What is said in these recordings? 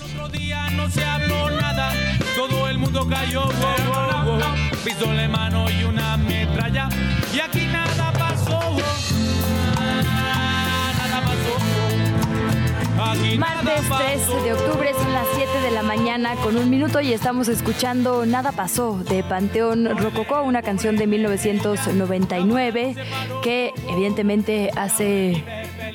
Al otro día no se habló nada, todo el mundo cayó, wow, wow, wow. pistola en mano y una metralla, y aquí nada pasó, nada pasó. Aquí nada Martes 3 pasó. de octubre son las 7 de la mañana con un minuto y estamos escuchando Nada pasó de Panteón Rococó, una canción de 1999 que evidentemente hace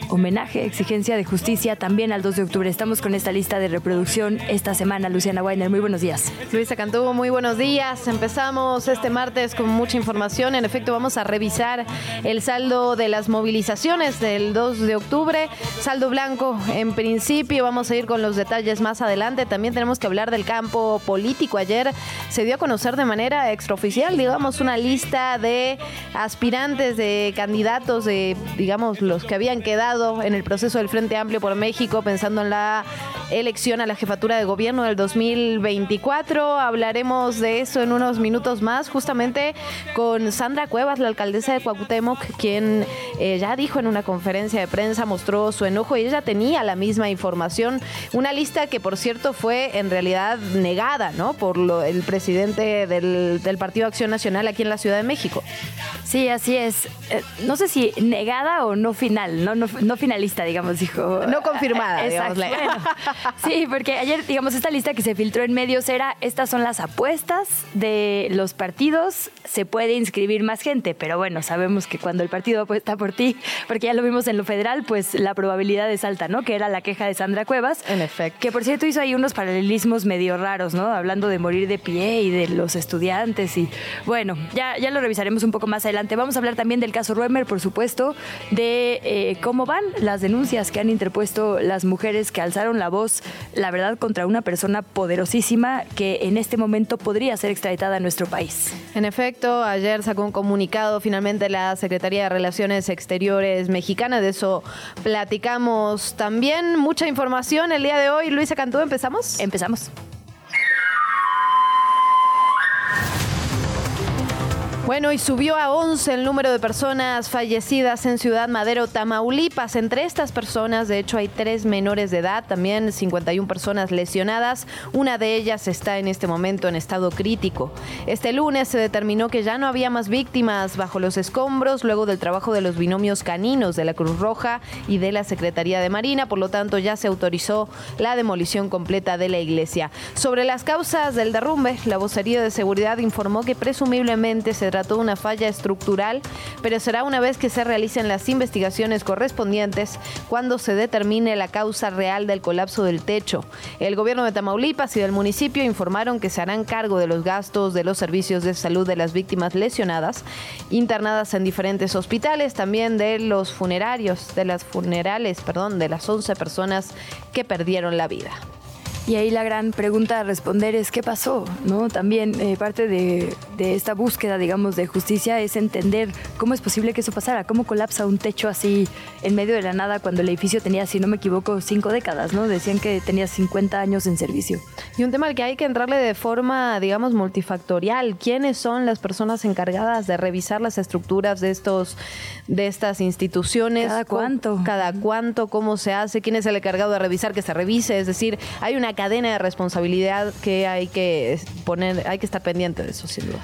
homenaje, exigencia de justicia también al 2 de octubre. Estamos con esta lista de reproducción esta semana. Luciana Weiner, muy buenos días. Luisa Cantú, muy buenos días. Empezamos este martes con mucha información. En efecto, vamos a revisar el saldo de las movilizaciones del 2 de octubre. Saldo blanco en principio. Vamos a ir con los detalles más adelante. También tenemos que hablar del campo político. Ayer se dio a conocer de manera extraoficial, digamos, una lista de aspirantes, de candidatos, de, digamos, los que habían quedado en el proceso del Frente Amplio por México, pensando en la elección a la jefatura de gobierno del 2024. Hablaremos de eso en unos minutos más, justamente con Sandra Cuevas, la alcaldesa de Cuauhtémoc, quien eh, ya dijo en una conferencia de prensa, mostró su enojo y ella tenía la misma información. Una lista que, por cierto, fue en realidad negada, ¿no? Por lo- el presidente del, Partido Acción Nacional aquí en la Ciudad de México. Sí, así es. Eh, no sé si negada o no final, no, no, no finalista, digamos, dijo. No confirmada, Exacto. digámosle. Bueno, sí, porque ayer, digamos, esta lista que se filtró en medios era, estas son las apuestas de los partidos, se puede inscribir más gente, pero bueno, sabemos que cuando el partido apuesta por ti, porque ya lo vimos en lo federal, pues la probabilidad es alta, ¿no? Que era la queja de Sandra Cuevas. En efecto. Que por cierto hizo ahí unos paralelismos medio raros, ¿no? Hablando de morir de pie y de los estudiantes y bueno, ya, ya lo revisaremos un poco más adelante. Vamos a hablar también del caso Ruemer, por supuesto, de eh, cómo van las denuncias que han interpuesto las mujeres que alzaron la voz, la verdad, contra una persona poderosísima que en este momento podría ser extraditada a nuestro país. En efecto, ayer sacó un comunicado finalmente la Secretaría de Relaciones Exteriores mexicana, de eso platicamos también. Mucha información el día de hoy. Luisa Cantú, ¿empezamos? Empezamos. Bueno, y subió a 11 el número de personas fallecidas en Ciudad Madero, Tamaulipas. Entre estas personas, de hecho, hay tres menores de edad, también 51 personas lesionadas. Una de ellas está en este momento en estado crítico. Este lunes se determinó que ya no había más víctimas bajo los escombros luego del trabajo de los binomios caninos de la Cruz Roja y de la Secretaría de Marina. Por lo tanto, ya se autorizó la demolición completa de la iglesia. Sobre las causas del derrumbe, la vocería de seguridad informó que presumiblemente se trató de una falla estructural, pero será una vez que se realicen las investigaciones correspondientes cuando se determine la causa real del colapso del techo. El gobierno de Tamaulipas y del municipio informaron que se harán cargo de los gastos de los servicios de salud de las víctimas lesionadas, internadas en diferentes hospitales, también de los funerarios, de las funerales, perdón, de las 11 personas que perdieron la vida. Y ahí la gran pregunta a responder es qué pasó, ¿no? También eh, parte de, de esta búsqueda, digamos, de justicia es entender cómo es posible que eso pasara, cómo colapsa un techo así en medio de la nada cuando el edificio tenía, si no me equivoco, cinco décadas, ¿no? Decían que tenía 50 años en servicio. Y un tema al que hay que entrarle de forma, digamos, multifactorial. ¿Quiénes son las personas encargadas de revisar las estructuras de estos, de estas instituciones? ¿Cada ¿Cómo- cuánto? Cada cuánto, cómo se hace, quién es el encargado de revisar que se revise. Es decir, hay una cadena de responsabilidad que hay que poner, hay que estar pendiente de eso, sin duda.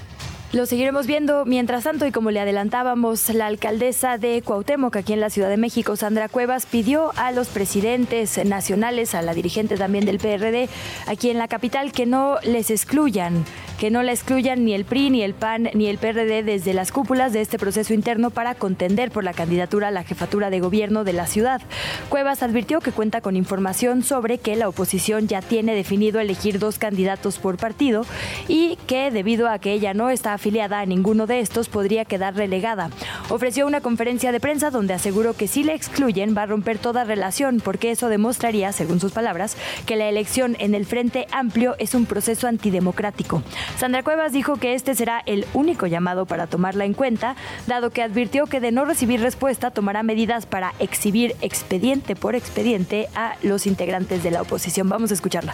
Lo seguiremos viendo. Mientras tanto, y como le adelantábamos, la alcaldesa de Cuauhtémoc, aquí en la Ciudad de México, Sandra Cuevas, pidió a los presidentes nacionales, a la dirigente también del PRD, aquí en la capital, que no les excluyan, que no la excluyan ni el PRI, ni el PAN, ni el PRD desde las cúpulas de este proceso interno para contender por la candidatura a la jefatura de gobierno de la ciudad. Cuevas advirtió que cuenta con información sobre que la oposición ya tiene definido elegir dos candidatos por partido y que debido a que ella no está afiliada a ninguno de estos podría quedar relegada. Ofreció una conferencia de prensa donde aseguró que si le excluyen va a romper toda relación porque eso demostraría, según sus palabras, que la elección en el Frente Amplio es un proceso antidemocrático. Sandra Cuevas dijo que este será el único llamado para tomarla en cuenta, dado que advirtió que de no recibir respuesta tomará medidas para exhibir expediente por expediente a los integrantes de la oposición. Vamos a escucharla.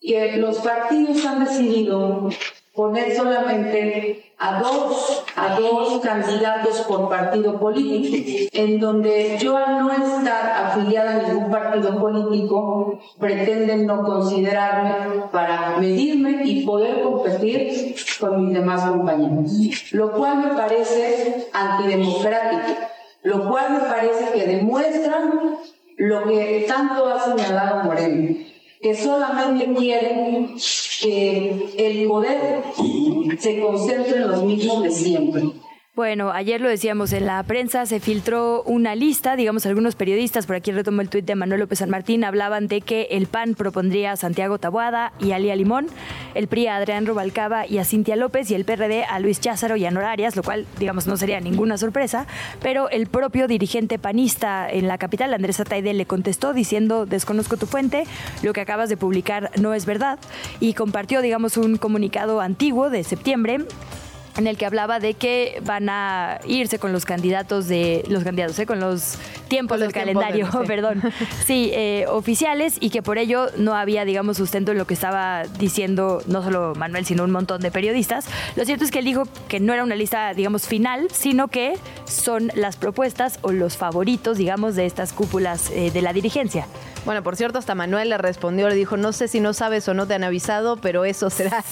Que los partidos han decidido poner solamente a dos, a dos candidatos por partido político, en donde yo al no estar afiliada a ningún partido político, pretenden no considerarme para medirme y poder competir con mis demás compañeros, lo cual me parece antidemocrático, lo cual me parece que demuestra lo que tanto ha señalado Moreno, que solamente quieren que el poder se concentre en los mismos de siempre. Bueno, ayer lo decíamos en la prensa, se filtró una lista, digamos, algunos periodistas, por aquí retomo el tuit de Manuel López San Martín, hablaban de que el PAN propondría a Santiago Tabuada y a Lía Limón, el PRI a Adrián Rubalcaba y a Cintia López y el PRD a Luis Cházaro y a Norarias, lo cual, digamos, no sería ninguna sorpresa, pero el propio dirigente panista en la capital, Andrés Ataide, le contestó diciendo, desconozco tu fuente, lo que acabas de publicar no es verdad, y compartió, digamos, un comunicado antiguo de septiembre en el que hablaba de que van a irse con los candidatos de los candidatos, ¿eh? con los tiempos del calendario, perdón, sí, eh, oficiales y que por ello no había, digamos, sustento en lo que estaba diciendo no solo Manuel, sino un montón de periodistas. Lo cierto es que él dijo que no era una lista, digamos, final, sino que son las propuestas o los favoritos, digamos, de estas cúpulas eh, de la dirigencia. Bueno, por cierto, hasta Manuel le respondió, le dijo, no sé si no sabes o no te han avisado, pero eso será...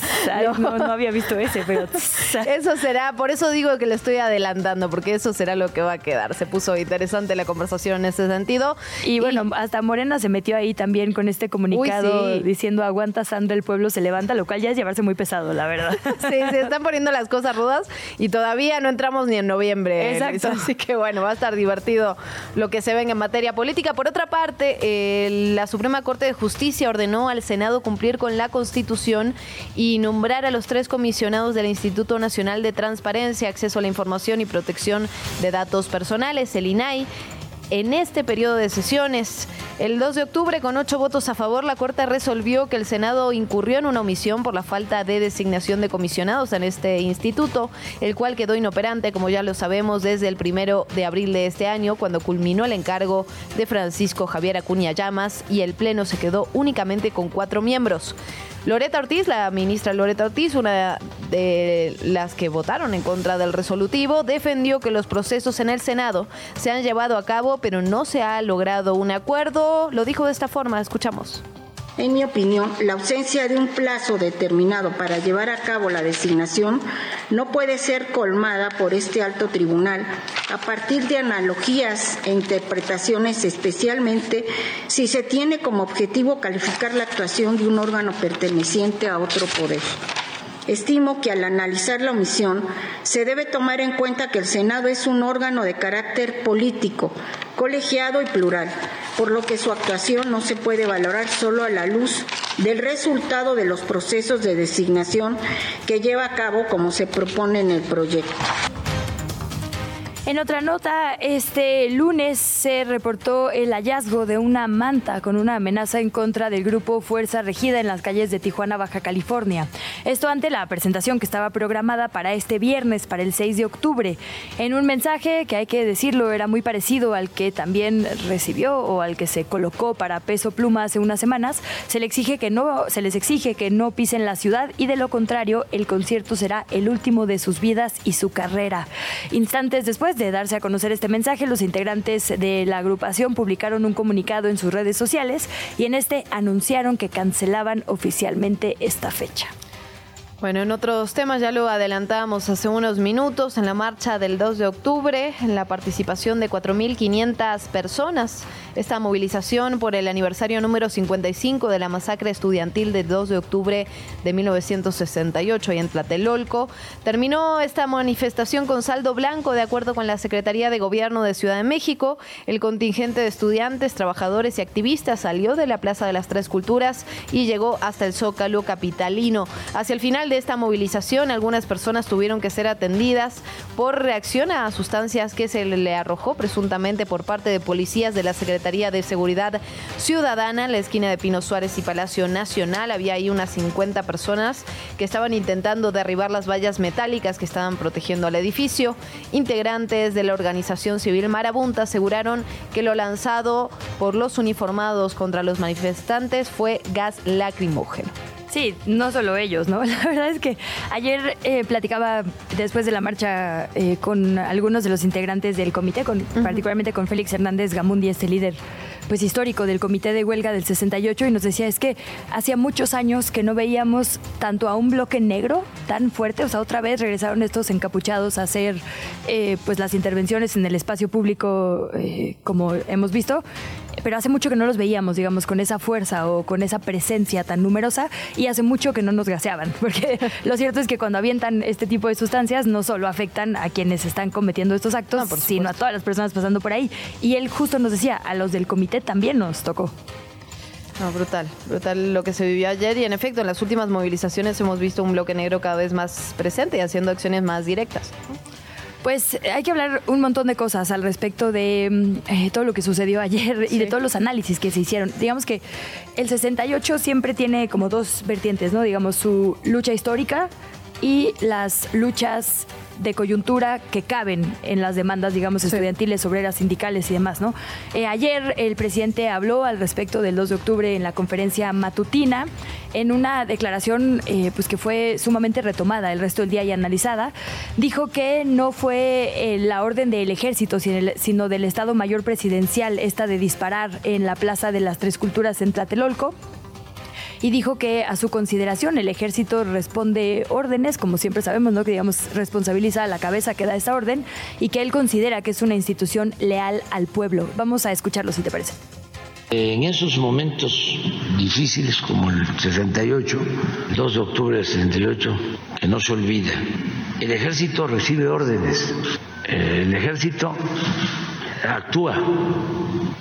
no, no había visto ese, pero... eso será, por eso digo que le estoy adelantando, porque eso será lo que va a quedar. Se puso interesante la conversación en ese sentido. Y bueno, hasta Morena se metió ahí también con este comunicado diciendo aguanta Sandra, el pueblo se levanta, lo cual ya es llevarse muy pesado, la verdad. Sí, se están poniendo las cosas rudas y todavía no entramos ni en noviembre. Exacto. Así que bueno, va a estar divertido lo que se venga en materia política. Por otra parte, la Suprema Corte de Justicia ordenó al Senado cumplir con la Constitución y nombrar a los tres comisionados del Instituto Nacional de Transparencia, Acceso a la Información y Protección de Datos Personales, el INAI en este periodo de sesiones. El 2 de octubre, con ocho votos a favor, la Corte resolvió que el Senado incurrió en una omisión por la falta de designación de comisionados en este instituto, el cual quedó inoperante, como ya lo sabemos, desde el primero de abril de este año, cuando culminó el encargo de Francisco Javier Acuña Llamas y el Pleno se quedó únicamente con cuatro miembros. Loreta Ortiz, la ministra Loreta Ortiz, una de las que votaron en contra del resolutivo, defendió que los procesos en el Senado se han llevado a cabo, pero no se ha logrado un acuerdo. Lo dijo de esta forma, escuchamos. En mi opinión, la ausencia de un plazo determinado para llevar a cabo la designación no puede ser colmada por este alto tribunal a partir de analogías e interpretaciones, especialmente si se tiene como objetivo calificar la actuación de un órgano perteneciente a otro poder. Estimo que al analizar la omisión se debe tomar en cuenta que el Senado es un órgano de carácter político, colegiado y plural, por lo que su actuación no se puede valorar solo a la luz del resultado de los procesos de designación que lleva a cabo como se propone en el proyecto. En otra nota, este lunes se reportó el hallazgo de una manta con una amenaza en contra del grupo Fuerza Regida en las calles de Tijuana, Baja California. Esto ante la presentación que estaba programada para este viernes, para el 6 de octubre. En un mensaje que hay que decirlo era muy parecido al que también recibió o al que se colocó para Peso Pluma hace unas semanas, se, le exige que no, se les exige que no pisen la ciudad y de lo contrario el concierto será el último de sus vidas y su carrera. Instantes después de darse a conocer este mensaje, los integrantes de la agrupación publicaron un comunicado en sus redes sociales y en este anunciaron que cancelaban oficialmente esta fecha. Bueno, en otros temas ya lo adelantábamos hace unos minutos en la marcha del 2 de octubre, en la participación de 4.500 personas. Esta movilización por el aniversario número 55 de la masacre estudiantil del 2 de octubre de 1968 y en Tlatelolco. Terminó esta manifestación con saldo blanco de acuerdo con la Secretaría de Gobierno de Ciudad de México. El contingente de estudiantes, trabajadores y activistas salió de la Plaza de las Tres Culturas y llegó hasta el Zócalo capitalino. Hacia el final de esta movilización, algunas personas tuvieron que ser atendidas por reacción a sustancias que se le arrojó presuntamente por parte de policías de la Secretaría de Seguridad Ciudadana en la esquina de Pino Suárez y Palacio Nacional. Había ahí unas 50 personas que estaban intentando derribar las vallas metálicas que estaban protegiendo al edificio. Integrantes de la organización civil Marabunta aseguraron que lo lanzado por los uniformados contra los manifestantes fue gas lacrimógeno. Sí, no solo ellos, ¿no? La verdad es que ayer eh, platicaba después de la marcha eh, con algunos de los integrantes del comité, con, particularmente con Félix Hernández Gamundi, este líder pues histórico del comité de huelga del 68 y nos decía es que hacía muchos años que no veíamos tanto a un bloque negro tan fuerte, o sea, otra vez regresaron estos encapuchados a hacer eh, pues las intervenciones en el espacio público como hemos visto pero hace mucho que no los veíamos, digamos, con esa fuerza o con esa presencia tan numerosa y hace mucho que no nos gaseaban, porque lo cierto es que cuando avientan este tipo de sustancias no solo afectan a quienes están cometiendo estos actos, sino a todas las personas pasando por ahí. Y él justo nos decía, a los del comité también nos tocó. No, brutal, brutal lo que se vivió ayer y en efecto en las últimas movilizaciones hemos visto un bloque negro cada vez más presente y haciendo acciones más directas. Pues hay que hablar un montón de cosas al respecto de mm, eh, todo lo que sucedió ayer y de todos los análisis que se hicieron. Digamos que el 68 siempre tiene como dos vertientes, ¿no? Digamos su lucha histórica y las luchas de coyuntura que caben en las demandas, digamos, estudiantiles, obreras, sindicales y demás, ¿no? Eh, ayer el presidente habló al respecto del 2 de octubre en la conferencia matutina, en una declaración eh, pues que fue sumamente retomada el resto del día y analizada, dijo que no fue eh, la orden del ejército, sino del Estado Mayor Presidencial, esta de disparar en la Plaza de las Tres Culturas en Tlatelolco, y dijo que a su consideración el ejército responde órdenes, como siempre sabemos, ¿no? que digamos responsabiliza a la cabeza que da esa orden y que él considera que es una institución leal al pueblo. Vamos a escucharlo si te parece. En esos momentos difíciles como el 68, el 2 de octubre del 68, que no se olvida, el ejército recibe órdenes. El ejército actúa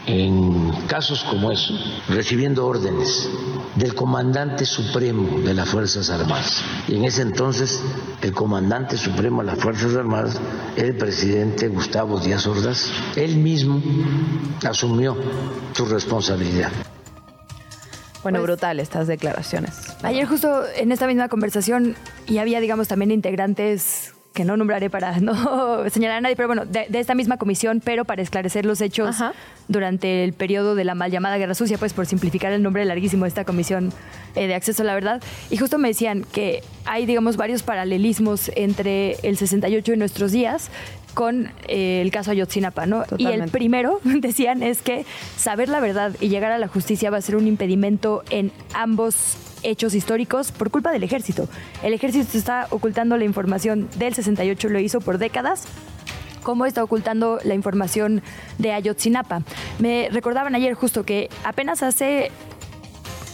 en casos como eso, recibiendo órdenes del comandante supremo de las Fuerzas Armadas. Y en ese entonces el comandante supremo de las Fuerzas Armadas era el presidente Gustavo Díaz Ordaz. Él mismo asumió su responsabilidad. Bueno, pues, brutal estas declaraciones. Ayer justo en esta misma conversación y había, digamos, también integrantes que no nombraré para no señalar a nadie, pero bueno, de, esta misma comisión, pero para esclarecer los hechos durante el periodo de la mal llamada Guerra Sucia, pues por simplificar el nombre larguísimo de esta comisión eh, de acceso a la verdad. Y justo me decían que hay, digamos, varios paralelismos entre el 68 y nuestros días con eh, el caso Ayotzinapa, ¿no? Y el primero, decían, es que saber la verdad y llegar a la justicia va a ser un impedimento en ambos hechos históricos por culpa del ejército. El ejército está ocultando la información del 68, lo hizo por décadas cómo está ocultando la información de Ayotzinapa. Me recordaban ayer justo que apenas hace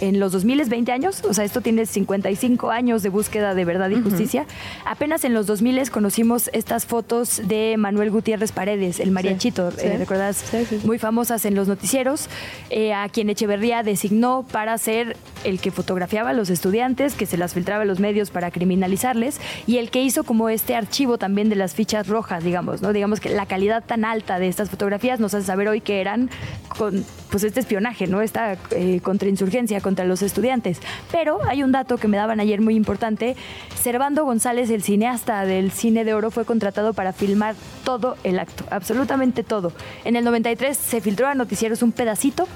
en los 2020 años, o sea, esto tiene 55 años de búsqueda de verdad y justicia. Apenas en los 2000 conocimos estas fotos de Manuel Gutiérrez Paredes, el mariachito, eh, ¿recuerdas? Muy famosas en los noticieros, eh, a quien Echeverría designó para ser el que fotografiaba a los estudiantes, que se las filtraba a los medios para criminalizarles, y el que hizo como este archivo también de las fichas rojas, digamos, ¿no? Digamos que la calidad tan alta de estas fotografías nos hace saber hoy que eran con pues este espionaje, ¿no? Esta eh, contrainsurgencia contra los estudiantes. Pero hay un dato que me daban ayer muy importante. Servando González, el cineasta del Cine de Oro, fue contratado para filmar todo el acto, absolutamente todo. En el 93 se filtró a noticieros un pedacito,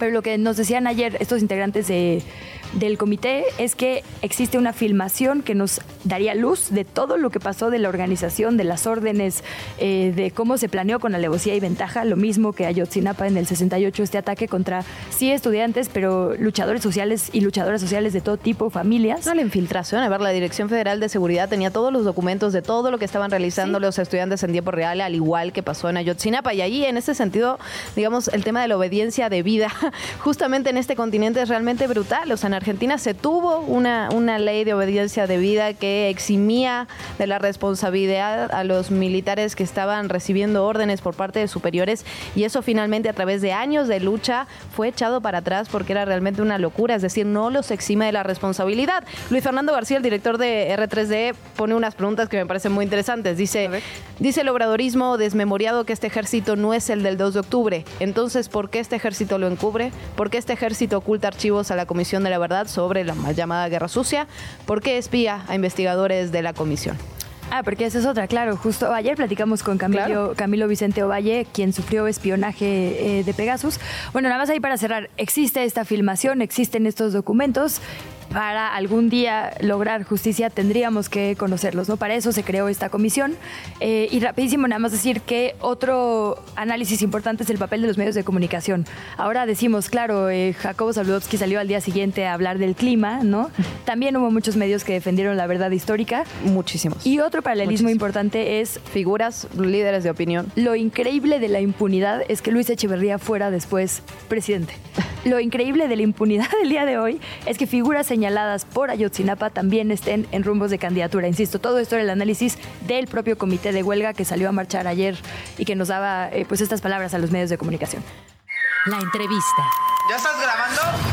pero lo que nos decían ayer estos integrantes de del comité es que existe una filmación que nos daría luz de todo lo que pasó de la organización, de las órdenes, eh, de cómo se planeó con alevosía y ventaja, lo mismo que Ayotzinapa en el 68, este ataque contra, sí, estudiantes, pero luchadores sociales y luchadoras sociales de todo tipo, familias. No, la infiltración, a ver, la Dirección Federal de Seguridad tenía todos los documentos de todo lo que estaban realizando los estudiantes en tiempo real, al igual que pasó en Ayotzinapa, y ahí, en ese sentido, digamos, el tema de la obediencia de vida justamente en este continente es realmente brutal. O sea, en Argentina se tuvo una, una ley de obediencia debida que eximía de la responsabilidad a los militares que estaban recibiendo órdenes por parte de superiores y eso finalmente a través de años de lucha fue echado para atrás porque era realmente una locura, es decir, no los exime de la responsabilidad. Luis Fernando García, el director de R3D, pone unas preguntas que me parecen muy interesantes. Dice, dice el obradorismo desmemoriado que este ejército no es el del 2 de octubre. Entonces, ¿por qué este ejército lo encubre? ¿Por qué este ejército oculta archivos a la Comisión de la Verdad sobre la llamada Guerra Sucia? ¿Por qué espía a investigadores de la comisión? Ah, porque esa es otra, claro. Justo ayer platicamos con Camilo, Camilo Vicente Ovalle, quien sufrió espionaje eh, de Pegasus. Bueno, nada más ahí para cerrar, existe esta filmación, existen estos documentos para algún día lograr justicia tendríamos que conocerlos, ¿no? Para eso se creó esta comisión. Eh, y rapidísimo, nada más decir que otro análisis importante es el papel de los medios de comunicación. Ahora decimos, claro, eh, Jacobo Saludowski salió al día siguiente a hablar del clima, ¿no? También hubo muchos medios que defendieron la verdad histórica. Muchísimos. Y otro paralelismo importante es figuras, líderes de opinión. Lo increíble de la impunidad es que Luis Echeverría fuera después presidente. Lo increíble de la impunidad del día de hoy es que figuras señaladas por Ayotzinapa también estén en rumbos de candidatura. Insisto, todo esto era el análisis del propio comité de huelga que salió a marchar ayer y que nos daba eh, pues estas palabras a los medios de comunicación. La entrevista. ¿Ya estás grabando?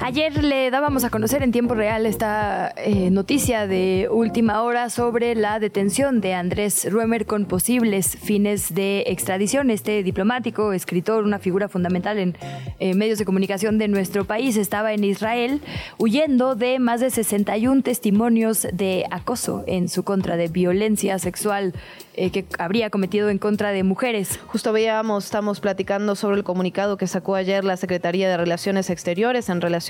Ayer le dábamos a conocer en tiempo real esta eh, noticia de última hora sobre la detención de Andrés Ruemer con posibles fines de extradición. Este diplomático, escritor, una figura fundamental en eh, medios de comunicación de nuestro país, estaba en Israel huyendo de más de 61 testimonios de acoso en su contra, de violencia sexual eh, que habría cometido en contra de mujeres. Justo veíamos, estamos platicando sobre el comunicado que sacó ayer la Secretaría de Relaciones Exteriores en relación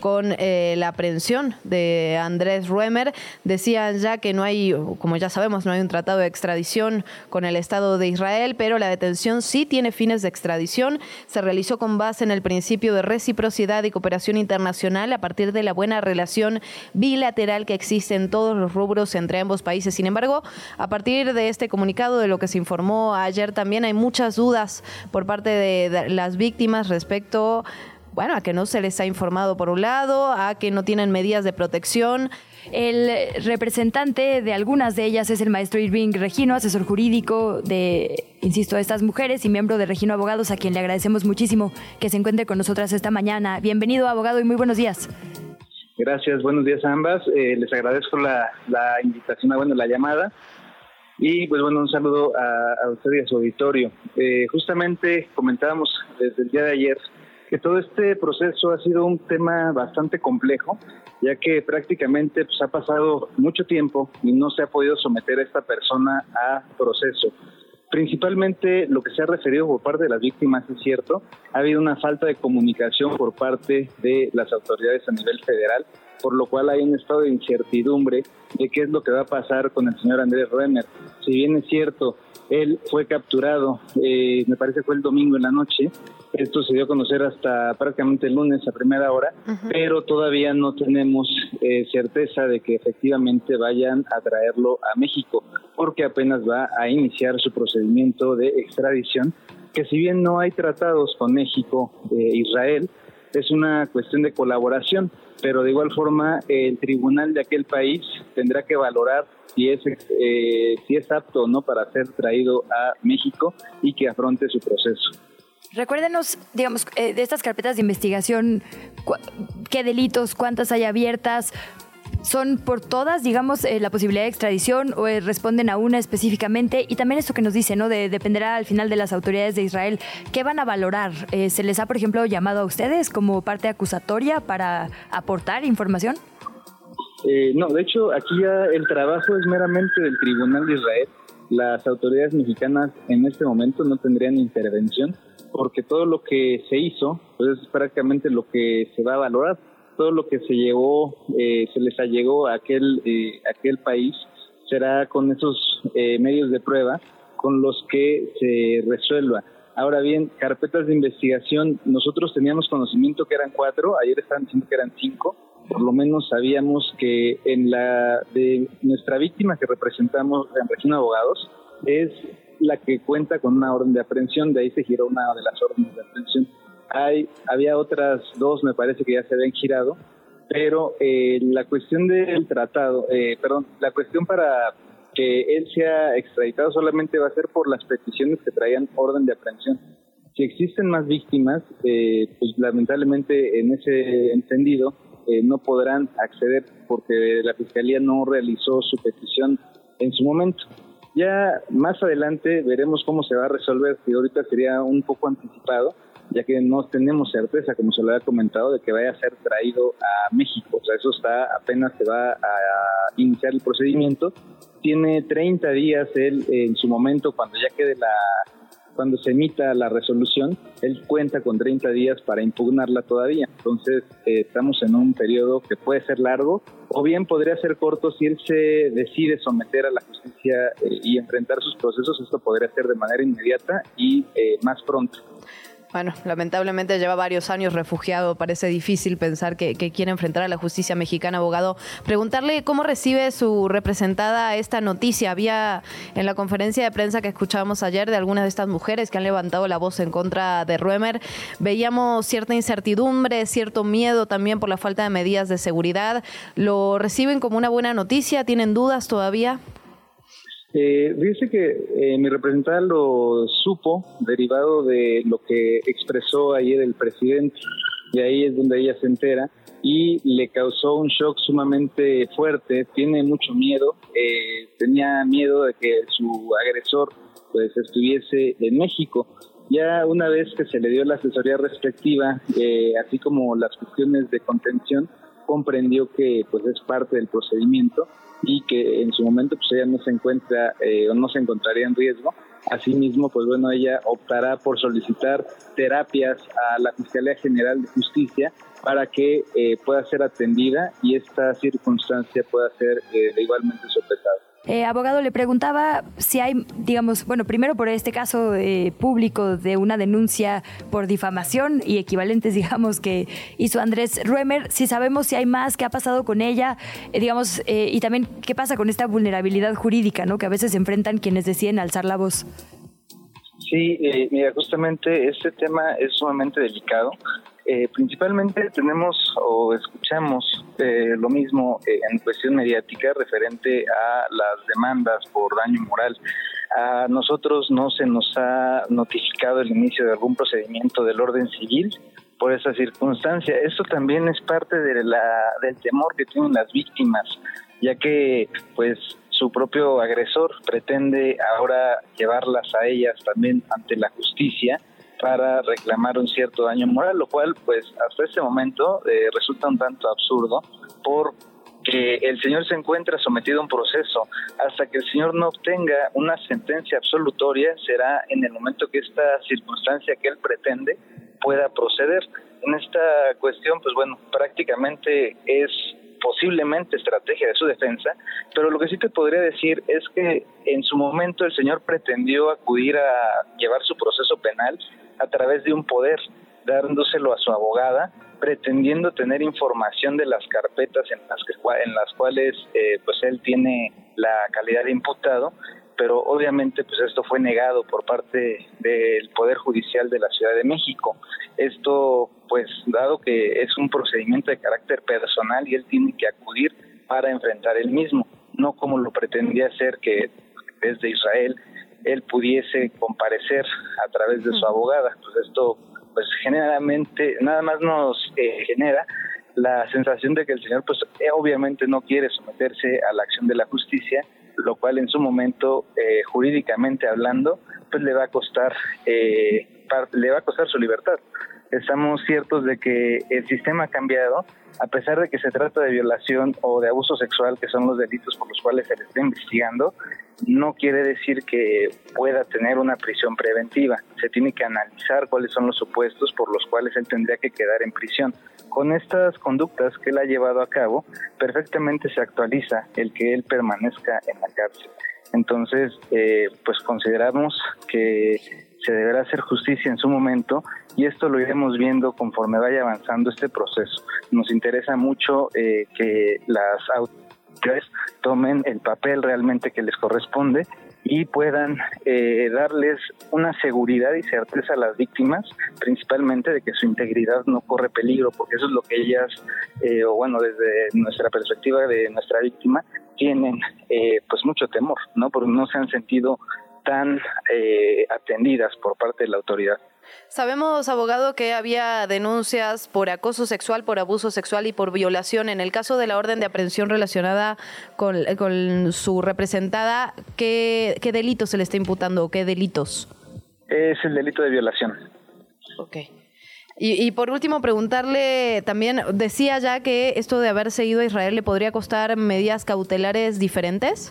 con eh, la aprehensión de Andrés Ruemer. Decían ya que no hay, como ya sabemos, no hay un tratado de extradición con el Estado de Israel, pero la detención sí tiene fines de extradición. Se realizó con base en el principio de reciprocidad y cooperación internacional a partir de la buena relación bilateral que existe en todos los rubros entre ambos países. Sin embargo, a partir de este comunicado, de lo que se informó ayer también, hay muchas dudas por parte de las víctimas respecto bueno, a que no se les ha informado por un lado, a que no tienen medidas de protección. El representante de algunas de ellas es el maestro Irving Regino, asesor jurídico de, insisto, estas mujeres y miembro de Regino Abogados, a quien le agradecemos muchísimo que se encuentre con nosotras esta mañana. Bienvenido, abogado, y muy buenos días. Gracias, buenos días a ambas. Eh, les agradezco la, la invitación, bueno, la llamada. Y pues bueno, un saludo a, usted y a su auditorio. Eh, justamente comentábamos desde el día de ayer que todo este proceso ha sido un tema bastante complejo, ya que prácticamente pues, ha pasado mucho tiempo y no se ha podido someter a esta persona a proceso. Principalmente lo que se ha referido por parte de las víctimas es cierto, ha habido una falta de comunicación por parte de las autoridades a nivel federal, por lo cual hay un estado de incertidumbre de qué es lo que va a pasar con el señor Andrés Renner. Si bien es cierto, él fue capturado, eh, me parece fue el domingo en la noche, esto se dio a conocer hasta prácticamente el lunes a primera hora, pero todavía no tenemos eh, certeza de que efectivamente vayan a traerlo a México, porque apenas va a iniciar su procedimiento de extradición, que si bien no hay tratados con México e Israel, es una cuestión de colaboración, pero de igual forma el tribunal de aquel país tendrá que valorar si es, eh, si es apto o no para ser traído a México y que afronte su proceso. Recuérdenos, digamos, eh, de estas carpetas de investigación, qué delitos, cuántas hay abiertas, ¿Son por todas, digamos, eh, la posibilidad de extradición o responden a una específicamente? Y también esto que nos dice, ¿no? De, dependerá al final de las autoridades de Israel. ¿Qué van a valorar? ¿Se les ha, por ejemplo, llamado a ustedes como parte acusatoria para aportar información? Eh, no, de hecho, aquí ya el trabajo es meramente del Tribunal de Israel. Las autoridades mexicanas en este momento no tendrían intervención porque todo lo que se hizo pues, es prácticamente lo que se va a valorar. Todo lo que se llevó, eh, se les allegó a aquel, eh, aquel país será con esos eh, medios de prueba con los que se resuelva. Ahora bien, carpetas de investigación, nosotros teníamos conocimiento que eran cuatro, ayer estaban diciendo que eran cinco, por lo menos sabíamos que en la de nuestra víctima que representamos en Región Abogados es la que cuenta con una orden de aprehensión, de ahí se giró una de las órdenes de aprehensión. Hay, había otras dos, me parece que ya se habían girado, pero eh, la cuestión del tratado, eh, perdón, la cuestión para que él sea extraditado solamente va a ser por las peticiones que traían orden de aprehensión. Si existen más víctimas, eh, pues lamentablemente en ese entendido eh, no podrán acceder porque la Fiscalía no realizó su petición en su momento. Ya más adelante veremos cómo se va a resolver, si ahorita sería un poco anticipado, ya que no tenemos certeza, como se lo había comentado, de que vaya a ser traído a México. O sea, eso está, apenas se va a iniciar el procedimiento. Tiene 30 días él en su momento, cuando ya quede la cuando se emita la resolución, él cuenta con 30 días para impugnarla todavía. Entonces, eh, estamos en un periodo que puede ser largo o bien podría ser corto si él se decide someter a la justicia eh, y enfrentar sus procesos. Esto podría ser de manera inmediata y eh, más pronto. Bueno, lamentablemente lleva varios años refugiado. Parece difícil pensar que, quiere enfrentar a la justicia mexicana, abogado. Preguntarle cómo recibe su representada esta noticia. Había en la conferencia de prensa que escuchábamos ayer de algunas de estas mujeres que han levantado la voz en contra de Ruemer. Veíamos cierta incertidumbre, cierto miedo también por la falta de medidas de seguridad. ¿Lo reciben como una buena noticia? ¿Tienen dudas todavía? Eh, dice que eh, mi representante lo supo derivado de lo que expresó ayer el presidente. Y ahí es donde ella se entera. Y le causó un shock sumamente fuerte, tiene mucho miedo, eh, tenía miedo de que su agresor pues estuviese en México. Ya una vez que se le dio la asesoría respectiva, eh, así como las cuestiones de contención, comprendió que pues es parte del procedimiento y que en su momento pues ella no se encuentra eh, o no se encontraría en riesgo. Asimismo, pues bueno, ella optará por solicitar terapias a la Fiscalía General de Justicia para que eh, pueda ser atendida y esta circunstancia pueda ser eh, igualmente sopesada. Eh, abogado, le preguntaba si hay, digamos, bueno, primero por este caso eh, público de una denuncia por difamación y equivalentes, digamos, que hizo Andrés Ruemer, si sabemos si hay más, qué ha pasado con ella, eh, digamos, y también qué pasa con esta vulnerabilidad jurídica, ¿no? Que a veces se enfrentan quienes deciden alzar la voz. Sí, mira, justamente este tema es sumamente delicado. Eh, principalmente tenemos o escuchamos eh, lo mismo eh, en cuestión mediática referente a las demandas por daño moral. A nosotros no se nos ha notificado el inicio de algún procedimiento del orden civil por esa circunstancia. Esto también es parte de la, del temor que tienen las víctimas, ya que pues su propio agresor pretende ahora llevarlas a ellas también ante la justicia para reclamar un cierto daño moral, lo cual pues hasta este momento eh, resulta un tanto absurdo porque el señor se encuentra sometido a un proceso. Hasta que el señor no obtenga una sentencia absolutoria será en el momento que esta circunstancia que él pretende pueda proceder. En esta cuestión, pues bueno, prácticamente es posiblemente estrategia de su defensa, pero lo que sí te podría decir es que en su momento el señor pretendió acudir a llevar su proceso penal a través de un poder, dándoselo a su abogada, pretendiendo tener información de las carpetas en las, que, en las cuales eh, pues él tiene la calidad de imputado, pero obviamente pues esto fue negado por parte del Poder Judicial de la Ciudad de México. Esto pues dado que es un procedimiento de carácter personal y él tiene que acudir para enfrentar el mismo, no como lo pretendía hacer que desde Israel él pudiese comparecer a través de su abogada. Pues esto, pues generalmente, nada más nos eh, genera la sensación de que el señor, pues obviamente no quiere someterse a la acción de la justicia, lo cual en su momento, eh, jurídicamente hablando, pues le va a costar, le va a costar su libertad. Estamos ciertos de que el sistema ha cambiado, a pesar de que se trata de violación o de abuso sexual, que son los delitos por los cuales se le está investigando, no quiere decir que pueda tener una prisión preventiva. Se tiene que analizar cuáles son los supuestos por los cuales él tendría que quedar en prisión. Con estas conductas que él ha llevado a cabo, perfectamente se actualiza el que él permanezca en la cárcel. Entonces, eh, pues consideramos que se deberá hacer justicia en su momento y esto lo iremos viendo conforme vaya avanzando este proceso. Nos interesa mucho eh, que las autoridades tomen el papel realmente que les corresponde y puedan eh, darles una seguridad y certeza a las víctimas, principalmente de que su integridad no corre peligro, porque eso es lo que ellas, eh, o bueno, desde nuestra perspectiva de nuestra víctima, tienen eh, pues mucho temor, ¿no? Porque no se han sentido tan atendidas por parte de la autoridad. Sabemos, abogado, que había denuncias por acoso sexual, por abuso sexual y por violación. En el caso de la orden de aprehensión relacionada con, su representada, ¿qué, ¿qué delitos se le está imputando o qué delitos? Es el delito de violación. Ok. Y, y, por último, preguntarle también, decía ya que esto de haberse ido a Israel le podría costar medidas cautelares diferentes.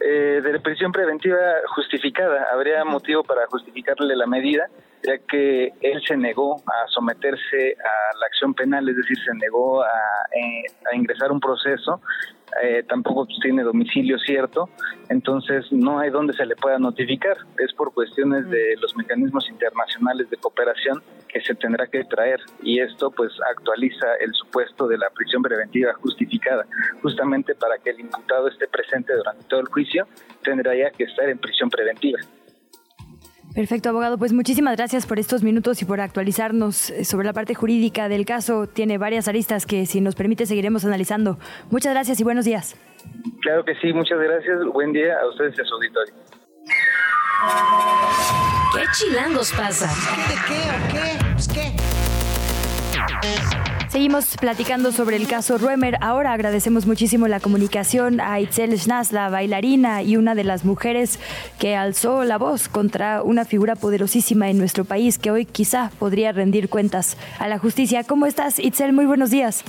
Eh, de prisión preventiva justificada. Habría motivo para justificarle la medida ya que él se negó a someterse a la acción penal, es decir, se negó a, eh, ingresar un proceso, eh, tampoco tiene domicilio cierto, entonces no hay donde se le pueda notificar, es por cuestiones de los mecanismos internacionales de cooperación que se tendrá que traer y esto pues actualiza el supuesto de la prisión preventiva justificada, justamente para que el imputado esté presente durante todo el juicio, tendrá ya que estar en prisión preventiva. Perfecto, abogado. Pues muchísimas gracias por estos minutos y por actualizarnos eh, sobre la parte jurídica del caso. Tiene varias aristas que, si nos permite, seguiremos analizando. Muchas gracias y buenos días. Claro que sí, muchas gracias. Buen día a ustedes y a su auditorio. ¿Qué chilangos pasa? ¿De qué o qué? Pues qué. Seguimos platicando sobre el caso Ruemer. Ahora agradecemos muchísimo la comunicación a Itzel Schnaz, la bailarina y una de las mujeres que alzó la voz contra una figura poderosísima en nuestro país que hoy quizá podría rendir cuentas a la justicia. ¿Cómo estás, Itzel? Muy buenos días.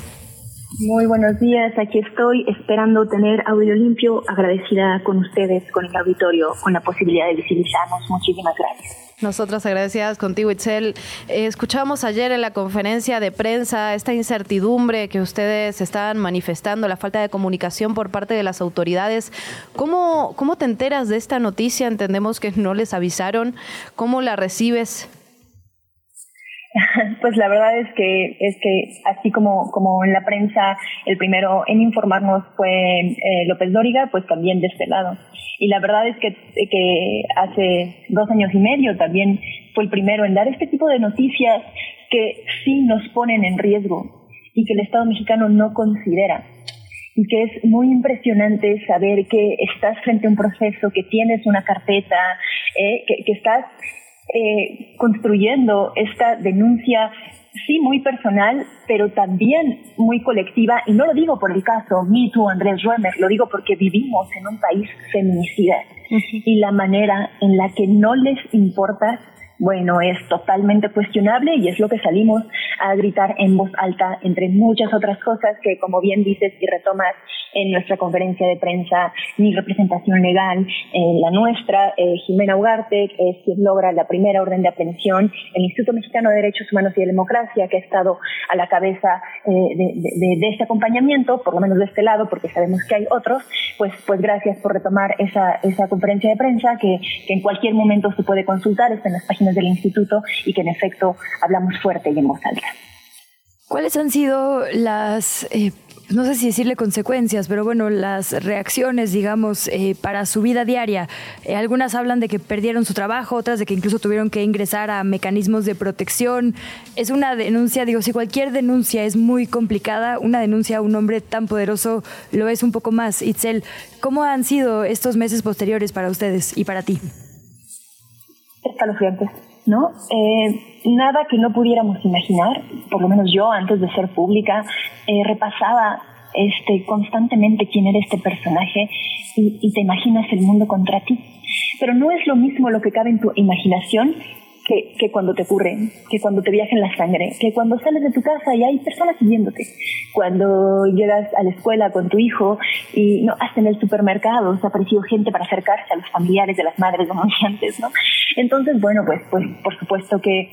Muy buenos días, aquí estoy esperando tener audio limpio, agradecida con ustedes, con el auditorio, con la posibilidad de visibilizarnos. Muchísimas gracias. Nosotras agradecidas contigo, Itzel. Eh, escuchamos ayer en la conferencia de prensa esta incertidumbre que ustedes estaban manifestando, la falta de comunicación por parte de las autoridades. ¿Cómo, cómo te enteras de esta noticia? Entendemos que no les avisaron. ¿Cómo la recibes? Pues la verdad es que es que así como como en la prensa el primero en informarnos fue eh, López Dóriga, pues también de este lado. Y la verdad es que que hace dos años y medio también fue el primero en dar este tipo de noticias que sí nos ponen en riesgo y que el Estado mexicano no considera y que es muy impresionante saber que estás frente a un proceso, que tienes una carpeta, eh, que, que estás eh, construyendo esta denuncia, sí, muy personal, pero también muy colectiva, y no lo digo por el caso Me Too, Andrés Ruemer, lo digo porque vivimos en un país feminicida, y la manera en la que no les importa bueno, es totalmente cuestionable y es lo que salimos a gritar en voz alta, entre muchas otras cosas que, como bien dices y retomas en nuestra conferencia de prensa, mi representación legal, en la nuestra, eh, Jimena Ugarte, que es quien logra la primera orden de aprehensión, el Instituto Mexicano de Derechos Humanos y de Democracia, que ha estado a la cabeza eh, de, este acompañamiento, por lo menos de este lado, porque sabemos que hay otros, pues, pues gracias por retomar esa, esa conferencia de prensa que, que en cualquier momento se puede consultar, está en las páginas del instituto y que en efecto hablamos fuerte y en voz. ¿Cuáles han sido las eh, no sé si decirle consecuencias, pero bueno, las reacciones, digamos, eh, para su vida diaria. Eh, algunas hablan de que perdieron su trabajo, otras de que incluso tuvieron que ingresar a mecanismos de protección. Es una denuncia, digo, si cualquier denuncia es muy complicada, una denuncia a un hombre tan poderoso lo es un poco más. Itzel, ¿cómo han sido estos meses posteriores para ustedes y para ti? Escalofriantes. ¿no? Eh, nada que no pudiéramos imaginar, por lo menos yo antes de ser pública, eh, repasaba este, constantemente quién era este personaje y te imaginas el mundo contra ti. Pero no es lo mismo lo que cabe en tu imaginación que, que, cuando te ocurre, que cuando te viaja en la sangre, que cuando sales de tu casa y hay personas siguiéndote, cuando llegas a la escuela con tu hijo y no hasta en el supermercado se ha aparecido gente para acercarse a los familiares de las madres denunciantes, ¿no? Entonces, bueno, pues, pues por supuesto que,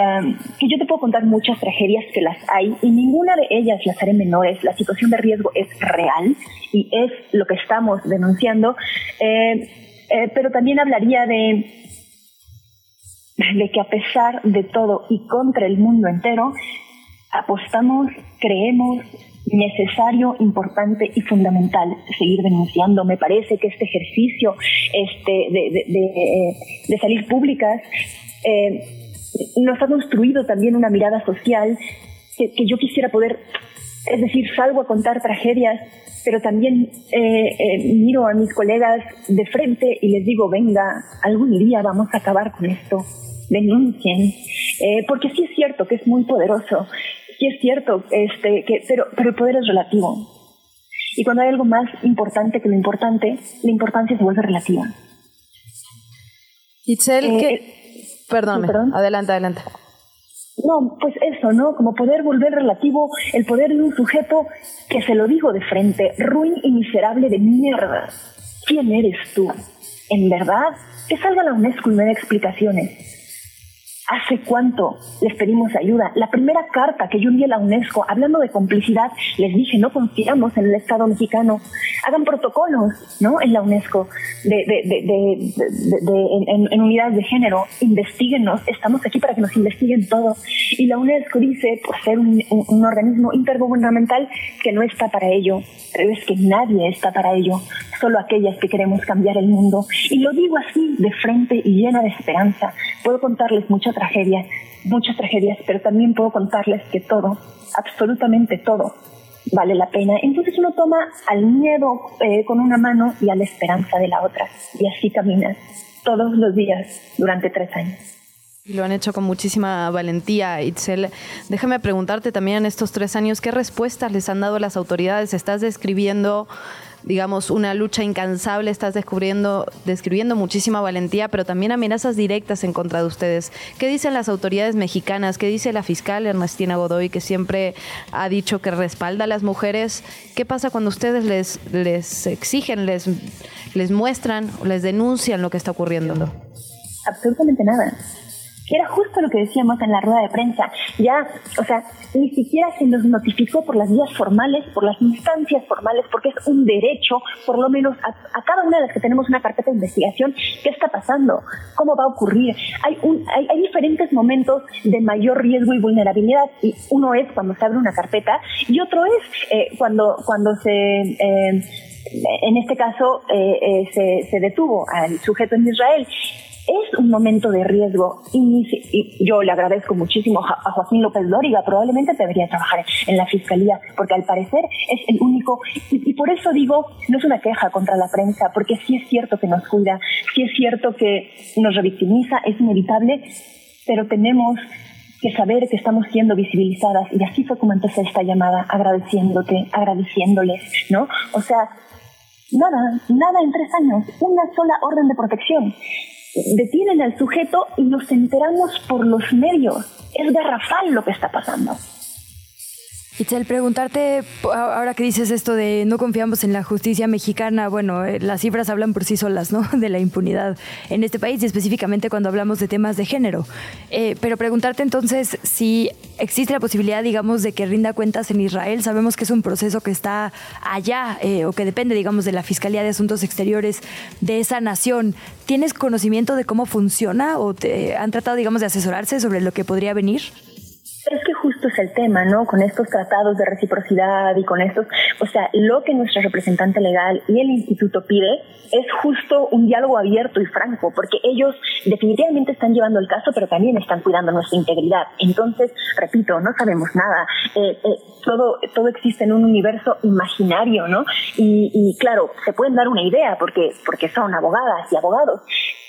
um, que yo te puedo contar muchas tragedias que las hay y ninguna de ellas las haré menores. La situación de riesgo es real y es lo que estamos denunciando. Eh, eh, pero también hablaría de de que a pesar de todo y contra el mundo entero, apostamos, creemos necesario, importante y fundamental seguir denunciando. Me parece que este ejercicio este, de, de, salir públicas eh, nos ha construido también una mirada social que, que, yo quisiera poder, es decir, salgo a contar tragedias, pero también eh, eh, miro a mis colegas de frente y les digo, venga, algún día vamos a acabar con esto, denuncien, porque sí es cierto que es muy poderoso sí es cierto, este, que, pero, pero el poder es relativo. Y cuando hay algo más importante que lo importante, la importancia se vuelve relativa. Itzel, eh, perdóname, adelante, adelante. No, pues eso, ¿no? Como poder volver relativo el poder de un sujeto que se lo digo de frente, ruin y miserable de mierda. ¿Quién eres tú? ¿En verdad? Que salga la UNESCO y me dé explicaciones. ¿Hace cuánto les pedimos ayuda? La primera carta que yo envié a la UNESCO, hablando de complicidad, les dije, no confiamos en el Estado mexicano. Hagan protocolos, ¿no? En la UNESCO, de, en, unidades de género, investiguenos, estamos aquí para que nos investiguen todo. Y la UNESCO dice, por ser un, un organismo intergubernamental, que no está para ello. Pero es que nadie está para ello, solo aquellas que queremos cambiar el mundo. Y lo digo así, de frente y llena de esperanza. Puedo contarles muchas tragedias, muchas tragedias, pero también puedo contarles que todo, absolutamente todo, vale la pena. Entonces uno toma al miedo eh, con una mano y a la esperanza de la otra. Y así caminas todos los días durante tres años. Lo han hecho con muchísima valentía, Itzel. Déjame preguntarte también en estos tres años, ¿qué respuestas les han dado las autoridades? Estás describiendo digamos, una lucha incansable, estás descubriendo, describiendo muchísima valentía, pero también amenazas directas en contra de ustedes. ¿Qué dicen las autoridades mexicanas? ¿Qué dice la fiscal Ernestina Godoy, que siempre ha dicho que respalda a las mujeres? ¿Qué pasa cuando ustedes les, les exigen, les, les muestran, les denuncian lo que está ocurriendo? Absolutamente nada que era justo lo que decíamos en la rueda de prensa. Ya, o sea, ni siquiera se nos notificó por las vías formales, por las instancias formales, porque es un derecho, por lo menos a, cada una de las que tenemos una carpeta de investigación, qué está pasando, cómo va a ocurrir. Hay, un, hay, diferentes momentos de mayor riesgo y vulnerabilidad, y uno es cuando se abre una carpeta, y otro es eh, cuando, cuando se... Eh, en este caso eh, se, se detuvo al sujeto en Israel es un momento de riesgo y, yo le agradezco muchísimo a, Joaquín López Dóriga, probablemente debería trabajar en la fiscalía, porque al parecer es el único, y, por eso digo, no es una queja contra la prensa, porque sí es cierto que nos cuida, sí es cierto que nos revictimiza, es inevitable, pero tenemos que saber que estamos siendo visibilizadas y así fue como empecé esta llamada, agradeciéndote, agradeciéndoles, ¿no? O sea, nada, nada en tres años, una sola orden de protección detienen al sujeto y nos enteramos por los medios. Es garrafal lo que está pasando. Itzel, preguntarte, ahora que dices esto de no confiamos en la justicia mexicana, bueno, eh, las cifras hablan por sí solas, ¿no? De la impunidad en este país y específicamente cuando hablamos de temas de género. Eh, pero preguntarte entonces si existe la posibilidad, digamos, de que rinda cuentas en Israel. Sabemos que es un proceso que está allá eh, o que depende, digamos, de la Fiscalía de Asuntos Exteriores de esa nación. ¿Tienes conocimiento de cómo funciona o te han tratado, digamos, de asesorarse sobre lo que podría venir? Es que justo es el tema, ¿no? Con estos tratados de reciprocidad y con estos, o sea, lo que nuestra representante legal y el instituto pide es justo un diálogo abierto y franco, porque ellos definitivamente están llevando el caso, pero también están cuidando nuestra integridad. Entonces, repito, no sabemos nada. Eh, eh, todo, todo existe en un universo imaginario, ¿no? Y, y claro, se pueden dar una idea porque, porque son abogadas y abogados,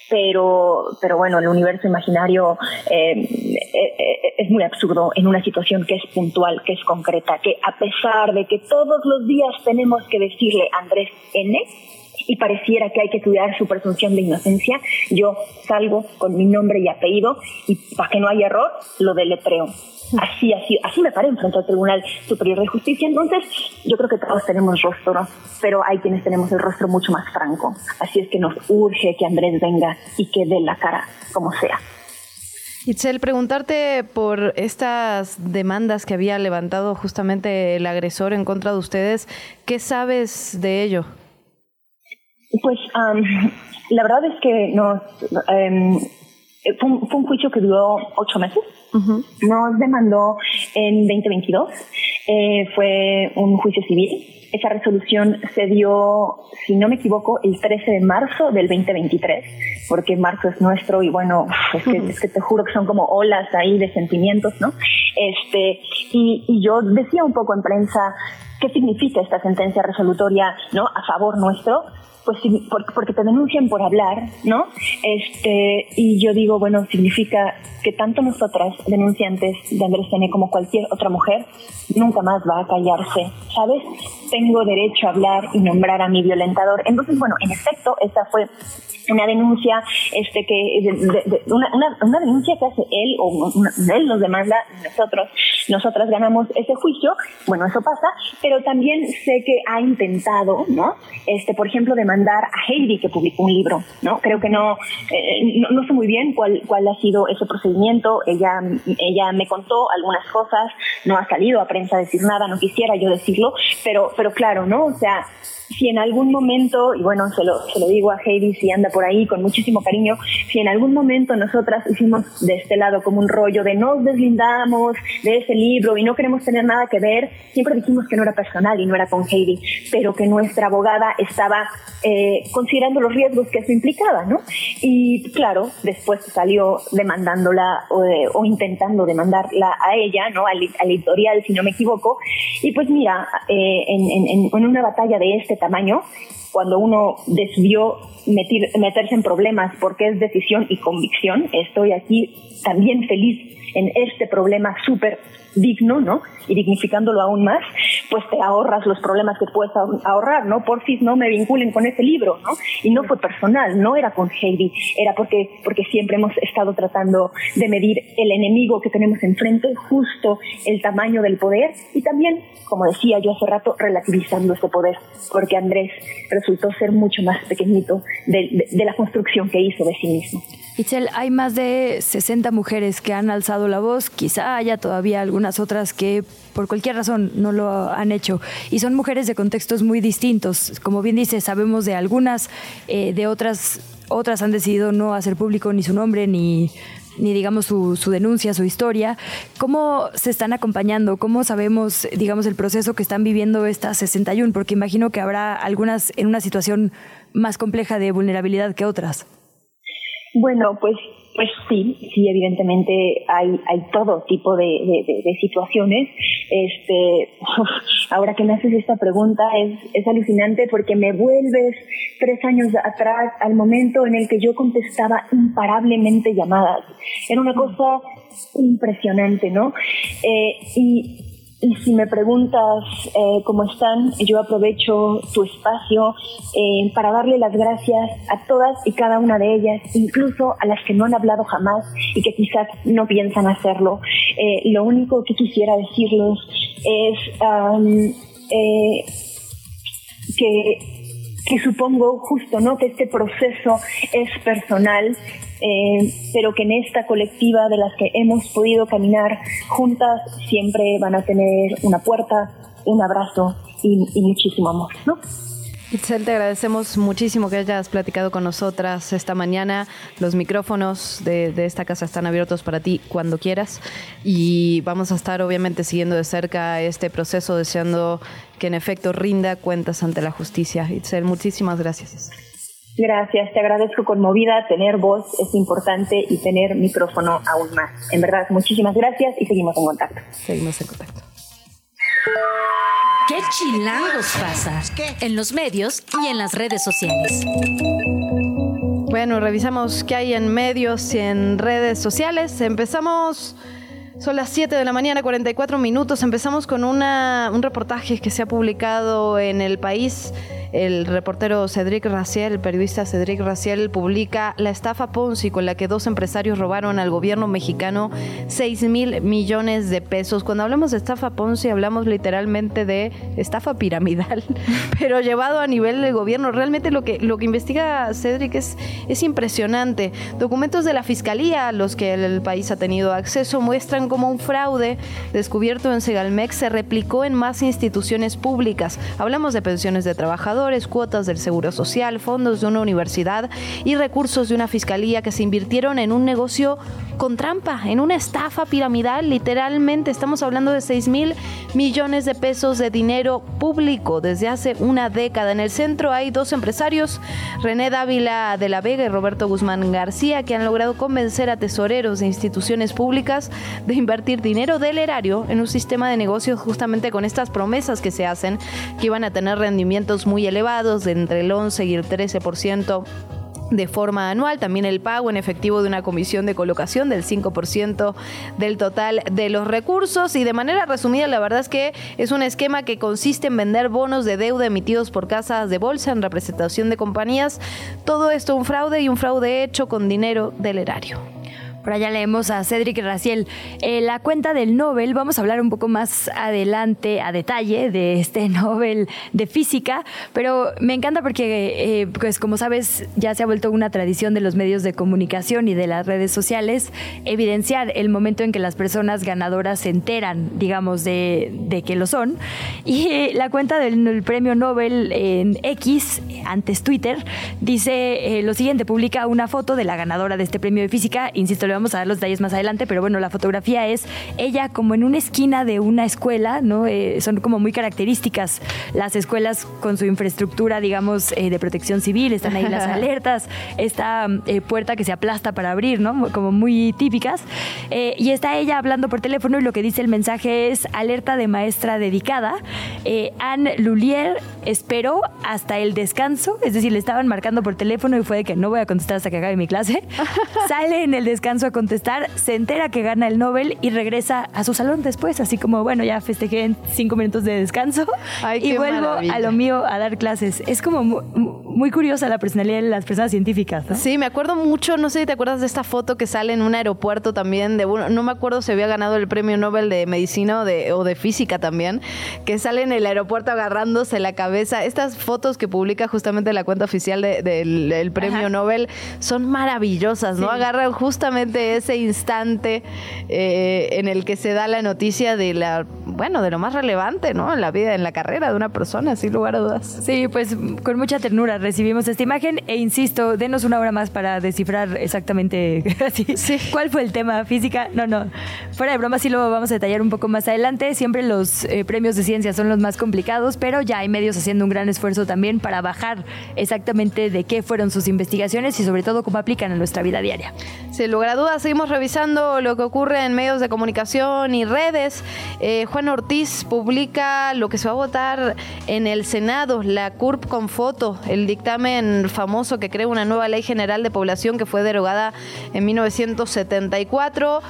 pero, pero bueno, el universo imaginario eh, eh, eh, es muy absurdo en una situación que es puntual, que es concreta, que a pesar de que todos los días tenemos que decirle Andrés N, y pareciera que hay que cuidar su presunción de inocencia, yo salgo con mi nombre y apellido y para que no haya error, lo deletreo. Así, así, así me paré frente al Tribunal Superior de Justicia. Entonces, yo creo que todos tenemos rostro, pero hay quienes tenemos el rostro mucho más franco. Así es que nos urge que Andrés venga y que dé la cara como sea. Itzel, preguntarte por estas demandas que había levantado justamente el agresor en contra de ustedes, ¿qué sabes de ello? Pues la verdad es que nos, em, fue, un, juicio que duró ocho meses. Nos demandó en 2022. eh, fue un juicio civil. Esa resolución se dio, si no me equivoco, el 13 de marzo del 2023, porque marzo es nuestro y bueno, es que, es que te juro que son como olas ahí de sentimientos, ¿no? Este, y, y yo decía un poco en prensa qué significa esta sentencia resolutoria, ¿no? A favor nuestro pues porque te denuncian por hablar, ¿no? Este, y yo digo, bueno, significa que tanto nosotras, denunciantes de Andrés N como cualquier otra mujer, nunca más va a callarse, ¿sabes? Tengo derecho a hablar y nombrar a mi violentador. Entonces, bueno, en efecto, esa fue una denuncia este que una, una, denuncia que hace él o él nos demanda nosotros nosotras ganamos ese juicio bueno eso pasa pero también sé que ha intentado no este por ejemplo demandar a Heidi que publicó un libro no creo que no eh, no, sé muy bien cuál cuál ha sido ese procedimiento. Ella ella me contó algunas cosas no ha salido a prensa a decir nada no quisiera yo decirlo pero pero claro no o sea si en algún momento, y bueno, se lo, se lo digo a Heidi si anda por ahí con muchísimo cariño, si en algún momento nosotras hicimos de este lado como un rollo de nos deslindamos de ese libro y no queremos tener nada que ver, siempre dijimos que no era personal y no era con Heidi, pero que nuestra abogada estaba eh, considerando los riesgos que eso implicaba, ¿no? Y claro, después salió demandándola o, eh, intentando demandarla a ella, ¿no? Al, al, editorial, si no me equivoco. Y pues mira, eh, en una batalla de este tamaño, cuando uno decidió meterse en problemas porque es decisión y convicción, estoy aquí también feliz en este problema súper digno, ¿no? Y dignificándolo aún más, pues te ahorras los problemas que puedes ahorrar, ¿no? Por si no me vinculen con ese libro, ¿no? Y no fue personal, no era con Heidi, era porque, porque siempre hemos estado tratando de medir el enemigo que tenemos enfrente, justo el tamaño del poder y también, como decía yo hace rato, relativizando ese poder, porque Andrés resultó ser mucho más pequeñito de, de la construcción que hizo de sí mismo. Itzel, hay más de 60 mujeres que han alzado la voz, quizá haya todavía algunas otras que por cualquier razón no lo han hecho. Y son mujeres de contextos muy distintos. Como bien dice, sabemos de algunas, eh, de otras, otras han decidido no hacer público ni su nombre ni ni digamos su, su, denuncia, su historia. ¿Cómo se están acompañando? ¿Cómo sabemos, digamos, el proceso que están viviendo estas 61? Porque imagino que habrá algunas en una situación más compleja de vulnerabilidad que otras. Bueno, pues, pues sí, sí, evidentemente hay, hay todo tipo de, de, situaciones. Este, ahora que me haces esta pregunta es, es alucinante porque me vuelves tres años atrás al momento en el que yo contestaba imparablemente llamadas. Era una cosa impresionante, ¿no? Eh, y y si me preguntas eh, cómo están, yo aprovecho tu espacio eh, para darle las gracias a todas y cada una de ellas, incluso a las que no han hablado jamás y que quizás no piensan hacerlo. Eh, lo único que quisiera decirles es que, que supongo justo, ¿no? Que este proceso es personal eh, pero que en esta colectiva de las que hemos podido caminar juntas siempre van a tener una puerta, un abrazo y, muchísimo amor, ¿no? Itzel, te agradecemos muchísimo que hayas platicado con nosotras esta mañana. Los micrófonos de, de, esta casa están abiertos para ti cuando quieras y vamos a estar obviamente siguiendo de cerca este proceso, deseando que en efecto rinda cuentas ante la justicia. Itzel, muchísimas gracias. Gracias, te agradezco conmovida. Tener voz es importante y tener micrófono aún más. En verdad, muchísimas gracias y seguimos en contacto. Seguimos en contacto. ¿Qué chilangos pasa? En los medios y en las redes sociales. Bueno, revisamos qué hay en medios y en redes sociales. Empezamos son las 7 de la mañana, 44 minutos. Empezamos con una, un reportaje que se ha publicado en El País. El reportero Cedric Raciel, el periodista Cedric Raciel, publica la estafa Ponzi con la que dos empresarios robaron al gobierno mexicano 6 mil millones de pesos. Cuando hablamos de estafa Ponzi, hablamos literalmente de estafa piramidal, pero llevado a nivel del gobierno. Realmente lo que, lo que investiga Cedric es, es impresionante. Documentos de la fiscalía a los que el país ha tenido acceso muestran cómo un fraude descubierto en Segalmex se replicó en más instituciones públicas. Hablamos de pensiones de trabajadores, cuotas del Seguro Social, fondos de una universidad y recursos de una fiscalía que se invirtieron en un negocio con trampa, en una estafa piramidal. Literalmente estamos hablando de 6 mil millones de pesos de dinero público desde hace una década. En el centro hay dos empresarios, René Dávila de la Vega y Roberto Guzmán García, que han logrado convencer a tesoreros de instituciones públicas de invertir dinero del erario en un sistema de negocios justamente con estas promesas que se hacen, que iban a tener rendimientos muy elevados de entre el 11 y el 13% de forma anual, también el pago en efectivo de una comisión de colocación del 5% del total de los recursos. Y de manera resumida la verdad es que es un esquema que consiste en vender bonos de deuda emitidos por casas de bolsa en representación de compañías, todo esto un fraude y un fraude hecho con dinero del erario. Por allá leemos a Cedric Raciel. Eh, la cuenta del Nobel, vamos a hablar un poco más adelante, a detalle, de este Nobel de física, pero me encanta porque, eh, pues como sabes, ya se ha vuelto una tradición de los medios de comunicación y de las redes sociales evidenciar el momento en que las personas ganadoras se enteran, digamos, de, de que lo son. Y eh, la cuenta del premio Nobel en X, antes Twitter, dice lo siguiente, publica una foto de la ganadora de este premio de física, insisto, le vamos a dar los detalles más adelante, pero bueno, la fotografía es ella como en una esquina de una escuela, ¿no? Eh, son como muy características las escuelas con su infraestructura, digamos, eh, de protección civil, están ahí las alertas, esta eh, puerta que se aplasta para abrir, ¿no? Como muy típicas. y está ella hablando por teléfono y lo que dice el mensaje es alerta de maestra dedicada. Anne Lulier esperó hasta el descanso, es decir, le estaban marcando por teléfono y fue de que no voy a contestar hasta que acabe mi clase. Sale en el descanso a contestar, se entera que gana el Nobel y regresa a su salón después, así como, bueno, ya festejé en cinco minutos de descanso y vuelvo a lo mío a dar clases. Es como muy, curiosa la personalidad de las personas científicas. Sí, me acuerdo mucho, no sé si te acuerdas de esta foto que sale en un aeropuerto también, de no me acuerdo si había ganado el premio Nobel de medicina o de, o de física también, que sale en el aeropuerto agarrándose la cabeza. Estas fotos que publica justamente la cuenta oficial del premio Nobel son maravillosas, ¿no? Agarran justamente ese instante eh, en el que se da la noticia de la, bueno, de lo más relevante, ¿no? En la vida, en la carrera de una persona, sin lugar a dudas. Sí, pues con mucha ternura recibimos esta imagen e insisto, denos una hora más para descifrar exactamente así, cuál fue el tema física. No, no, fuera de broma sí lo vamos a detallar un poco más adelante. Siempre los eh, premios de ciencia son los más complicados, pero ya hay medios haciendo un gran esfuerzo también para bajar exactamente de qué fueron sus investigaciones y sobre todo cómo aplican en nuestra vida diaria. Sin lugar a duda, seguimos revisando lo que ocurre en medios de comunicación y redes. Eh, Juan Ortiz publica lo que se va a votar en el Senado, la CURP con foto, el dictamen famoso que crea una nueva ley general de población que fue derogada en 1974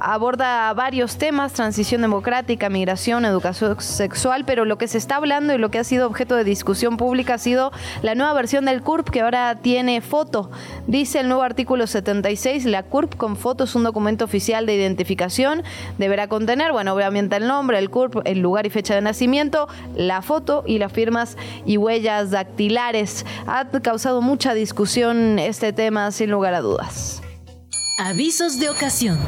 aborda varios temas, transición democrática, migración, educación sexual, pero lo que se está hablando y lo que ha sido objeto de discusión pública ha sido la nueva versión del CURP que ahora tiene foto. Dice el nuevo artículo 76, la CURP con foto es un documento oficial de identificación, deberá contener, bueno, obviamente el nombre, el CURP, el lugar y fecha de nacimiento, la foto y las firmas y huellas dactilares. Ha causado mucha discusión este tema sin lugar a dudas. Avisos de ocasión.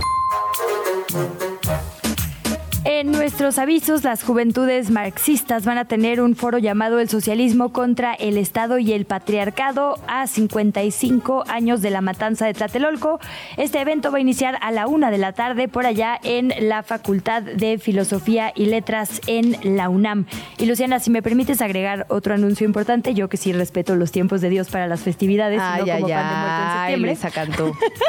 En nuestros avisos, las juventudes marxistas van a tener un foro llamado El Socialismo contra el Estado y el Patriarcado a 55 años de la matanza de Tlatelolco. Este evento va a iniciar a la una de la tarde por allá en la Facultad de Filosofía y Letras en la UNAM. Y Luciana, si me permites agregar otro anuncio importante, yo que sí respeto los tiempos de Dios para las festividades, no como pan de muerto en septiembre.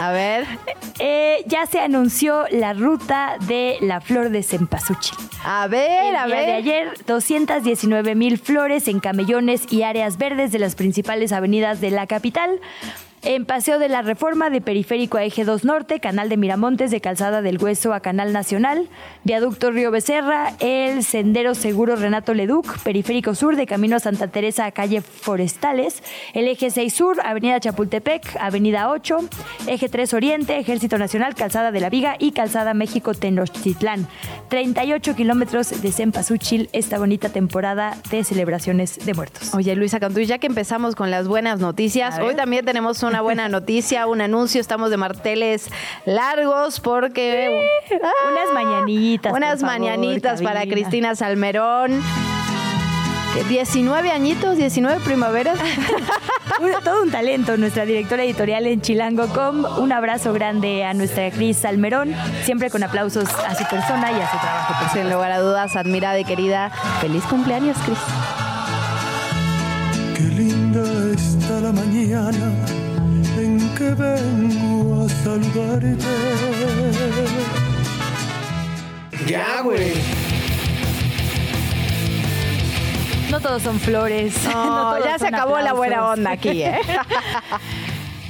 A ver. Eh, ya se anunció la ruta de la flor de cempasúchil. A ver, a ver. de ayer, 219 mil flores en camellones y áreas verdes de las principales avenidas de la capital en Paseo de la Reforma de Periférico a Eje 2 Norte, Canal de Miramontes de Calzada del Hueso a Canal Nacional, Viaducto Río Becerra, el Sendero Seguro Renato Leduc, Periférico Sur de Camino a Santa Teresa a Calle Forestales, el Eje 6 Sur, Avenida Chapultepec, Avenida 8, Eje 3 Oriente, Ejército Nacional, Calzada de la Viga y Calzada México Tenochtitlán. 38 kilómetros de Cempasúchil esta bonita temporada de celebraciones de muertos. Oye, Luisa Cantú, ya que empezamos con las buenas noticias, hoy también tenemos un una buena noticia, un anuncio. Estamos de marteles largos porque... unas mañanitas. Unas mañanitas para Cristina Salmerón. 19 añitos, 19 primaveras. Todo un talento, nuestra directora editorial en Chilango.com. Un abrazo grande a nuestra Cris Salmerón, siempre con aplausos a su persona y a su trabajo. Sin lugar a dudas, admirada y querida. Feliz cumpleaños, Cris. Qué linda está la mañana que vengo a saludarte. Ya, güey. No todos son flores. ya se acabó la buena onda aquí, ¿eh?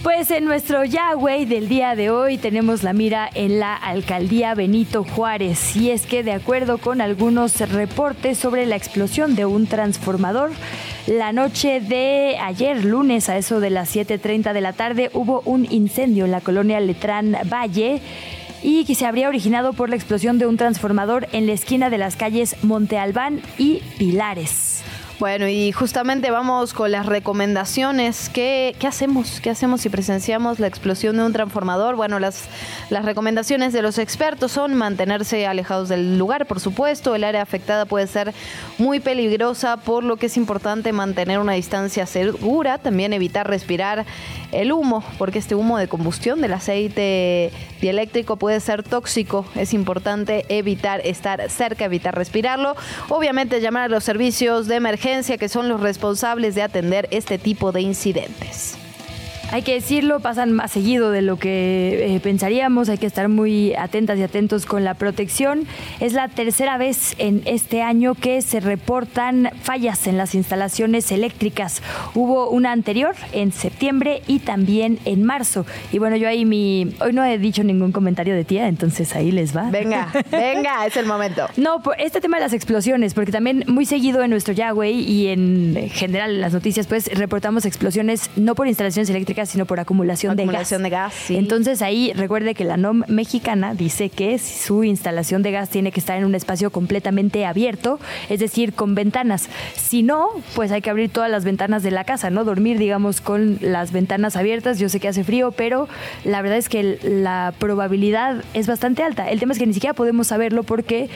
Pues en nuestro Yahweh del día de hoy tenemos la mira en la alcaldía Benito Juárez y es que de acuerdo con algunos reportes sobre la explosión de un transformador, la noche de ayer lunes a eso de las 7.30 de la tarde hubo un incendio en la colonia Letrán Valle y que se habría originado por la explosión de un transformador en la esquina de las calles Monte Albán y Pilares. Bueno, y justamente vamos con las recomendaciones. ¿Qué, ¿Qué, hacemos? ¿Qué hacemos si presenciamos la explosión de un transformador? Bueno, las, las recomendaciones de los expertos son mantenerse alejados del lugar, por supuesto. El área afectada puede ser muy peligrosa, por lo que es importante mantener una distancia segura. También evitar respirar el humo, porque este humo de combustión del aceite dieléctrico puede ser tóxico. Es importante evitar estar cerca, evitar respirarlo. Obviamente llamar a los servicios de emergencia que son los responsables de atender este tipo de incidentes. Hay que decirlo, pasan más seguido de lo que eh, pensaríamos, hay que estar muy atentas y atentos con la protección. Es la tercera vez en este año que se reportan fallas en las instalaciones eléctricas. Hubo una anterior en septiembre y también en marzo. Y bueno, yo ahí mi... Hoy no he dicho ningún comentario de tía, entonces ahí les va. Venga, venga, es el momento. No, por este tema de las explosiones, porque también muy seguido en nuestro Yahweh y en general en las noticias, pues reportamos explosiones no por instalaciones eléctricas, sino por acumulación, de gas. de gas, Entonces ahí recuerde que la NOM mexicana dice que su instalación de gas tiene que estar en un espacio completamente abierto, es decir, con ventanas. Si no, pues hay que abrir todas las ventanas de la casa, ¿no? Dormir, digamos, con las ventanas abiertas. Yo sé que hace frío, pero la verdad es que la probabilidad es bastante alta. El tema es que ni siquiera podemos saberlo porque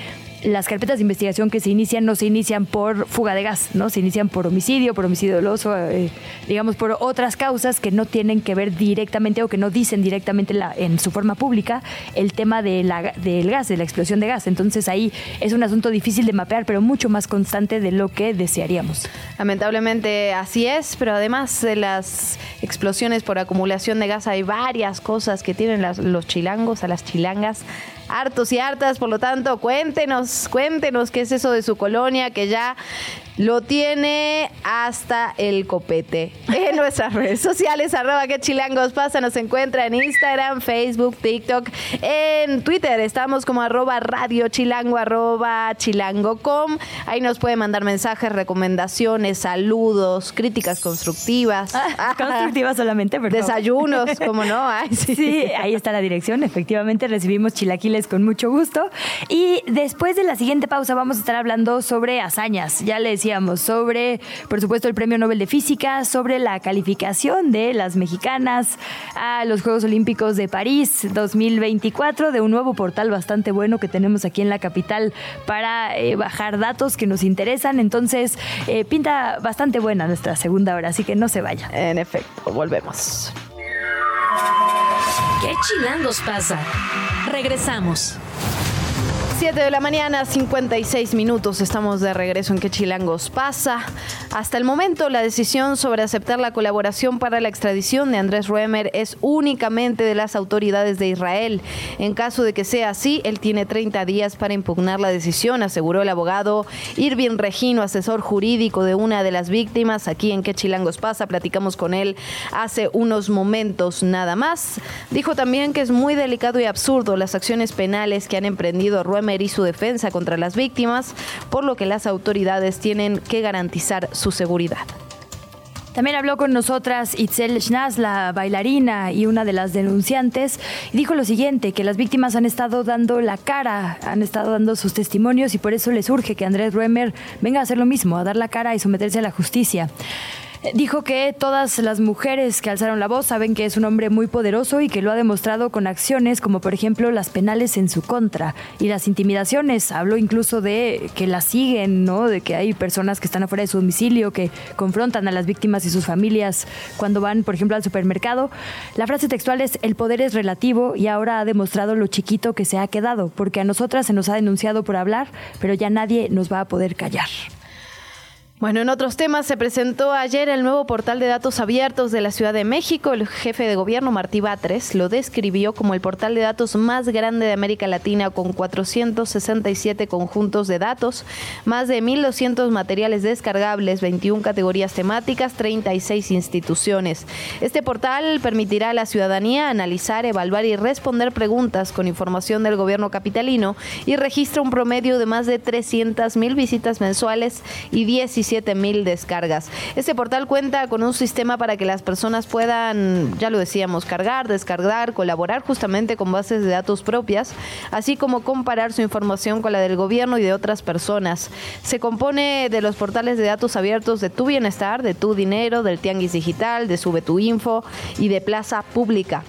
las carpetas de investigación que se inician no se inician por fuga de gas, ¿no? Se inician por homicidio, por homicidio doloso, eh, digamos, por otras causas que no tienen que ver directamente o que no dicen directamente en su forma pública el tema de la, del gas, de la explosión de gas. Entonces ahí es un asunto difícil de mapear, pero mucho más constante de lo que desearíamos. Lamentablemente así es, pero además de las explosiones por acumulación de gas hay varias cosas que tienen los chilangos, a las chilangas hartos y hartas, por lo tanto, cuéntenos, cuéntenos qué es eso de su colonia que ya lo tiene hasta el copete. En nuestras redes sociales, arroba que chilangos pasa, nos encuentra en Instagram, Facebook, TikTok, en Twitter, estamos como arroba radio chilango, arroba chilango.com. Ahí nos puede mandar mensajes, recomendaciones, saludos, críticas constructivas. Ah, constructivas solamente, perdón. Desayunos, como no. sí. sí, ahí está la dirección. Efectivamente, recibimos chilaquiles con mucho gusto. Y después de la siguiente pausa vamos a estar hablando sobre hazañas. Ya le decía sobre, por supuesto, el Premio Nobel de Física, sobre la calificación de las mexicanas a los Juegos Olímpicos de París 2024, de un nuevo portal bastante bueno que tenemos aquí en la capital para eh, bajar datos que nos interesan. Entonces, eh, pinta bastante buena nuestra segunda hora, así que no se vaya. En efecto, volvemos. ¿Qué chilangos pasa? Regresamos. 7 de la mañana, 56 minutos. Estamos de regreso en Que Chilangos pasa. Hasta el momento, la decisión sobre aceptar la colaboración para la extradición de Andrés Ruemer es únicamente de las autoridades de Israel. En caso de que sea así, él tiene 30 días para impugnar la decisión, aseguró el abogado Irving Regino, asesor jurídico de una de las víctimas. Aquí en Que Chilangos pasa, platicamos con él hace unos momentos nada más. Dijo también que es muy delicado y absurdo las acciones penales que han emprendido Y su defensa contra las víctimas, por lo que las autoridades tienen que garantizar su seguridad. También habló con nosotras Itzel Schnaz, la bailarina y una de las denunciantes, y dijo lo siguiente, que las víctimas han estado dando la cara, han estado dando sus testimonios y por eso les urge que Andrés Ruemer venga a hacer lo mismo, a dar la cara y someterse a la justicia. Dijo que todas las mujeres que alzaron la voz saben que es un hombre muy poderoso y que lo ha demostrado con acciones como por ejemplo las penales en su contra y las intimidaciones. Habló incluso de que la siguen, ¿no? De que hay personas que están afuera de su domicilio, que confrontan a las víctimas y sus familias cuando van, por ejemplo, al supermercado. La frase textual es el poder es relativo y ahora ha demostrado lo chiquito que se ha quedado, porque a nosotras se nos ha denunciado por hablar, pero ya nadie nos va a poder callar. Bueno, en otros temas se presentó ayer el nuevo portal de datos abiertos de la Ciudad de México. El jefe de gobierno Martí Batres lo describió como el portal de datos más grande de América Latina con 467 conjuntos de datos, más de 1.200 materiales descargables, 21 categorías temáticas, 36 instituciones. Este portal permitirá a la ciudadanía analizar, evaluar y responder preguntas con información del gobierno capitalino y registra un promedio de más de 300.000 visitas mensuales y 17 mil descargas. Este portal cuenta con un sistema para que las personas puedan, ya lo decíamos, cargar, descargar, colaborar justamente con bases de datos propias, así como comparar su información con la del gobierno y de otras personas. Se compone de los portales de datos abiertos de Tu Bienestar, de Tu Dinero, del Tianguis Digital, de Sube Tu Info y de Plaza Pública.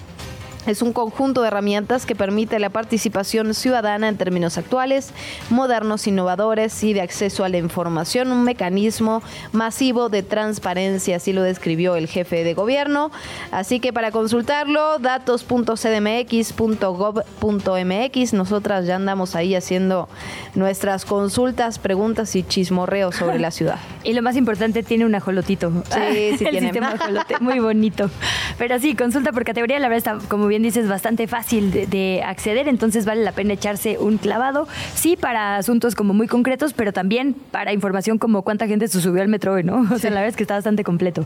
Es un conjunto de herramientas que permite la participación ciudadana en términos actuales, modernos, innovadores y de acceso a la información, un mecanismo masivo de transparencia, así lo describió el jefe de gobierno. Así que para consultarlo, datos.cdmx.gov.mx, nosotras ya andamos ahí haciendo nuestras consultas, preguntas y chismorreos sobre la ciudad. Y lo más importante, tiene un ajolotito. Sí, sí el tiene. sistema ajolote, muy bonito. Pero sí, consulta por categoría, la verdad está, como bien dices, bastante fácil de, de, acceder, entonces vale la pena echarse un clavado, sí, para asuntos como muy concretos, pero también para información como cuánta gente se subió al metro hoy, ¿no? O sea, la verdad es que está bastante completo.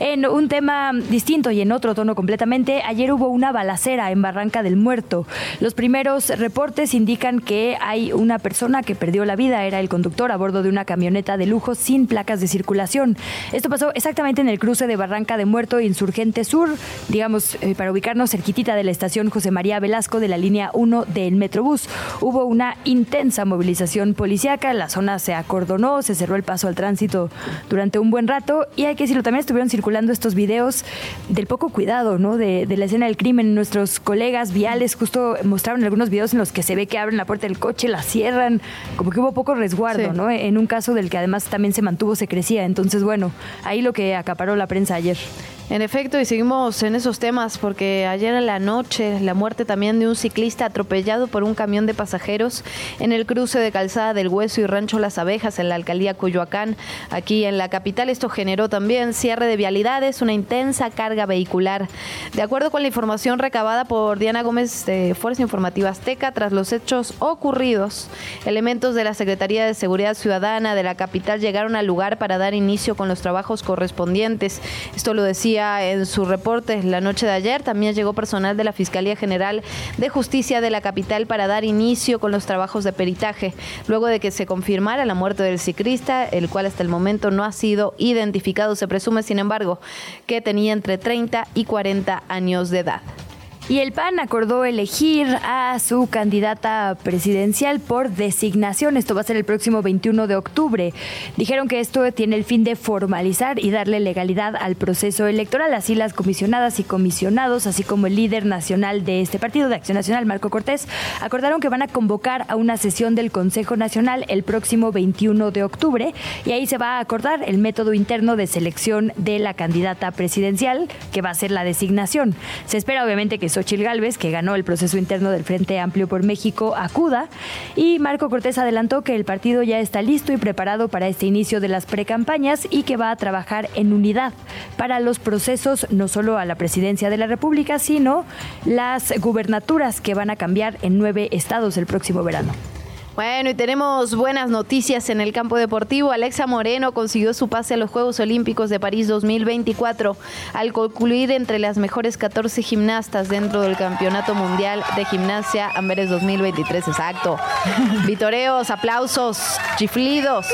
En un tema distinto y en otro tono completamente, ayer hubo una balacera en Barranca del Muerto. Los primeros reportes indican que hay una persona que perdió la vida, era el conductor a bordo de una camioneta de lujo sin placas de circulación. Esto pasó exactamente en el cruce de Barranca de Muerto Insurgente Sur, digamos, eh, para ubicarnos cerquitita de la estación José María Velasco de la línea 1 del Metrobús. Hubo una intensa movilización policíaca, la zona se acordonó, se cerró el paso al tránsito durante un buen rato y hay que decirlo, también estuvieron circulando estos videos del poco cuidado, ¿no? De, de la escena del crimen. Nuestros colegas viales justo mostraron algunos videos en los que se ve que abren la puerta del coche, la cierran, como que hubo poco resguardo, Sí. ¿no? En un caso del que además también se mantuvo secrecía. Entonces, bueno, ahí lo que acaparó la prensa ayer. En efecto, y seguimos en esos temas porque ayer en la noche la muerte también de un ciclista atropellado por un camión de pasajeros en el cruce de Calzada del Hueso y Rancho Las Abejas en la alcaldía Coyoacán, aquí en la capital. Esto generó también cierre de vialidades, una intensa carga vehicular. De acuerdo con la información recabada por Diana Gómez de Fuerza Informativa Azteca, tras los hechos ocurridos, elementos de la Secretaría de Seguridad Ciudadana de la capital llegaron al lugar para dar inicio con los trabajos correspondientes. Esto lo decía en su reporte la noche de ayer. También llegó personal de la Fiscalía General de Justicia de la capital para dar inicio con los trabajos de peritaje, luego de que se confirmara la muerte del ciclista, el cual hasta el momento no ha sido identificado. Se presume, sin embargo, que tenía entre 30 y 40 años de edad. Y el PAN acordó elegir a su candidata presidencial por designación. Esto va a ser el próximo 21 de octubre. Dijeron que esto tiene el fin de formalizar y darle legalidad al proceso electoral. Así las comisionadas y comisionados, así como el líder nacional de este partido de Acción Nacional, Marco Cortés, acordaron que van a convocar a una sesión del Consejo Nacional el próximo 21 de octubre y ahí se va a acordar el método interno de selección de la candidata presidencial, que va a ser la designación. Se espera obviamente que Xochil Gálvez, que ganó el proceso interno del Frente Amplio por México, acuda. Y Marco Cortés adelantó que el partido ya está listo y preparado para este inicio de las precampañas y que va a trabajar en unidad para los procesos, no solo a la presidencia de la República, sino las gubernaturas que van a cambiar en nueve estados el próximo verano. Bueno, y tenemos buenas noticias en el campo deportivo. Alexa Moreno consiguió su pase a los Juegos Olímpicos de París 2024 al concluir entre las mejores 14 gimnastas dentro del Campeonato Mundial de Gimnasia Amberes 2023. Exacto. Vitoreos, aplausos, chiflidos.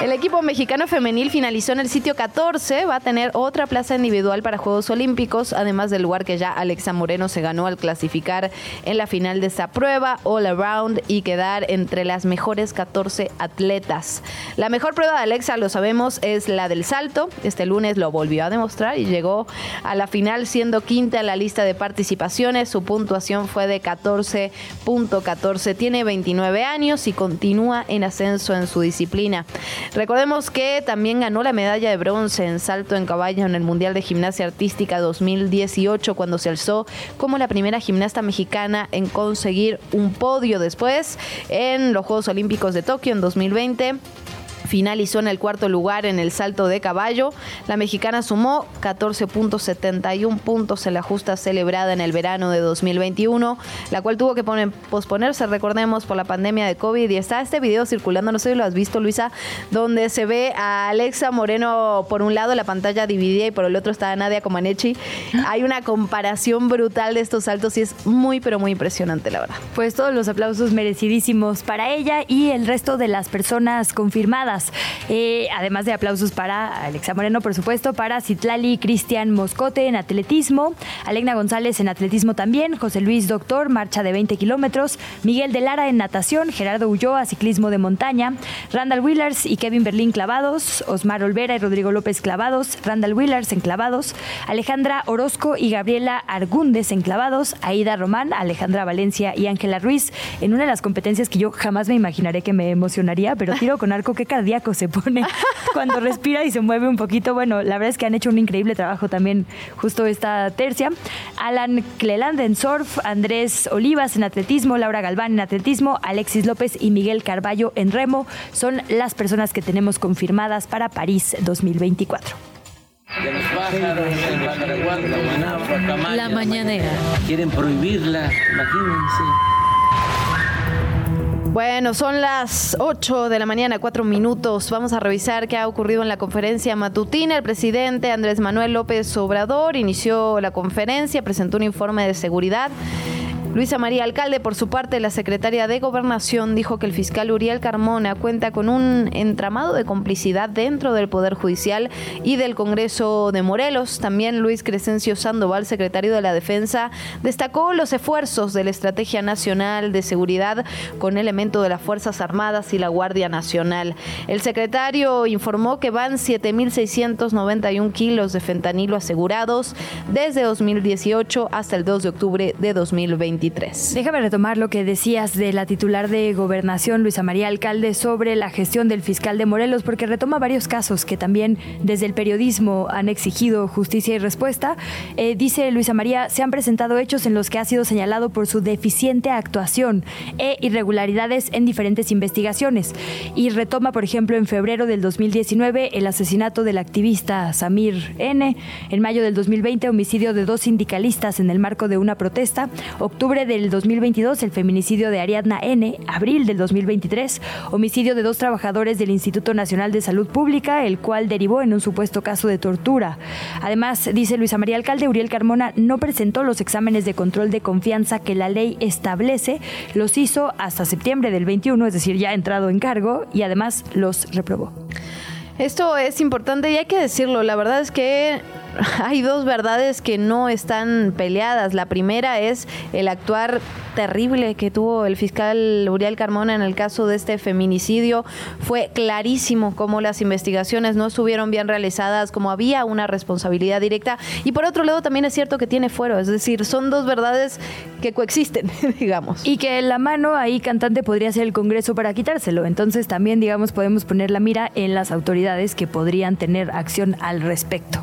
El equipo mexicano femenil finalizó en el sitio 14, va a tener otra plaza individual para Juegos Olímpicos, además del lugar que ya Alexa Moreno se ganó al clasificar en la final de esta prueba, all around, y quedar entre las mejores 14 atletas. La mejor prueba de Alexa, lo sabemos, es la del salto. Este lunes lo volvió a demostrar y llegó a la final siendo quinta en la lista de participaciones. Su puntuación fue de 14.14. Tiene 29 años y continúa en ascenso en su disciplina. Recordemos que también ganó la medalla de bronce en salto en caballo en el Mundial de Gimnasia Artística 2018 cuando se alzó como la primera gimnasta mexicana en conseguir un podio después en los Juegos Olímpicos de Tokio en 2020 finalizó en el cuarto lugar en el salto de caballo. La mexicana sumó 14.71 puntos en la justa celebrada en el verano de 2021, la cual tuvo que posponerse, recordemos, por la pandemia de COVID. Y está este video circulando, no sé si lo has visto, Luisa, donde se ve a Alexa Moreno por un lado, la pantalla dividida, y por el otro está Nadia Comaneci. Hay una comparación brutal de estos saltos y es muy, pero muy impresionante, la verdad. Pues todos los aplausos merecidísimos para ella y el resto de las personas confirmadas eh, además de aplausos para Alexa Moreno, por supuesto, para Citlali Cristian Moscote en atletismo, Alegna González en atletismo también, José Luis Doctor, marcha de 20 kilómetros, Miguel de Lara en natación, Gerardo Ulloa, ciclismo de montaña, Randall Willers y Kevin Berlín clavados, Osmar Olvera y Rodrigo López clavados, Randall Willers en clavados, Alejandra Orozco y Gabriela Argúndez en clavados, Aida Román, Alejandra Valencia y Ángela Ruiz en una de las competencias que yo jamás me imaginaré que me emocionaría, pero tiro con arco, qué se pone cuando respira y se mueve un poquito. Bueno, la verdad es que han hecho un increíble trabajo también justo esta tercia. Alan Cleland en surf, Andrés Olivas en atletismo, Laura Galván en atletismo, Alexis López y Miguel Carballo en remo son las personas que tenemos confirmadas para París 2024. La mañanera. Quieren prohibirla, imagínense. Bueno, son las 8 de la mañana, 4 minutos. Vamos a revisar qué ha ocurrido en la conferencia matutina. El presidente Andrés Manuel López Obrador inició la conferencia, presentó un informe de seguridad Luisa María Alcalde, por su parte, la secretaria de Gobernación, dijo que el fiscal Uriel Carmona cuenta con un entramado de complicidad dentro del Poder Judicial y del Congreso de Morelos. También Luis Crescencio Sandoval, secretario de la Defensa, destacó los esfuerzos de la Estrategia Nacional de Seguridad con elemento de las Fuerzas Armadas y la Guardia Nacional. El secretario informó que van 7.691 kilos de fentanilo asegurados desde 2018 hasta el 2 de octubre de 2020. Déjame retomar lo que decías de la titular de Gobernación, Luisa María Alcalde, sobre la gestión del fiscal de Morelos, porque retoma varios casos que también desde el periodismo han exigido justicia y respuesta. Eh, dice Luisa María, se han presentado hechos en los que ha sido señalado por su deficiente actuación e irregularidades en diferentes investigaciones. Y retoma, por ejemplo, en febrero del 2019 el asesinato del activista Samir N. En mayo del 2020, homicidio de dos sindicalistas en el marco de una protesta. Octubre del 2022, el feminicidio de Ariadna N. Abril del 2023, homicidio de dos trabajadores del Instituto Nacional de Salud Pública, el cual derivó en un supuesto caso de tortura. Además, dice Luisa María Alcalde, Uriel Carmona no presentó los exámenes de control de confianza que la ley establece, los hizo hasta septiembre del 21, es decir, ya entrado en cargo, y además los reprobó. Esto es importante y hay que decirlo, la verdad es que hay dos verdades que no están peleadas. La primera es el actuar terrible que tuvo el fiscal Uriel Carmona en el caso de este feminicidio. Fue clarísimo cómo las investigaciones no estuvieron bien realizadas, cómo había una responsabilidad directa. Y por otro lado también es cierto que tiene fuero, es decir, son dos verdades que coexisten, digamos. Y que la mano ahí cantante podría ser el Congreso para quitárselo. Entonces también, digamos, podemos poner la mira en las autoridades que podrían tener acción al respecto.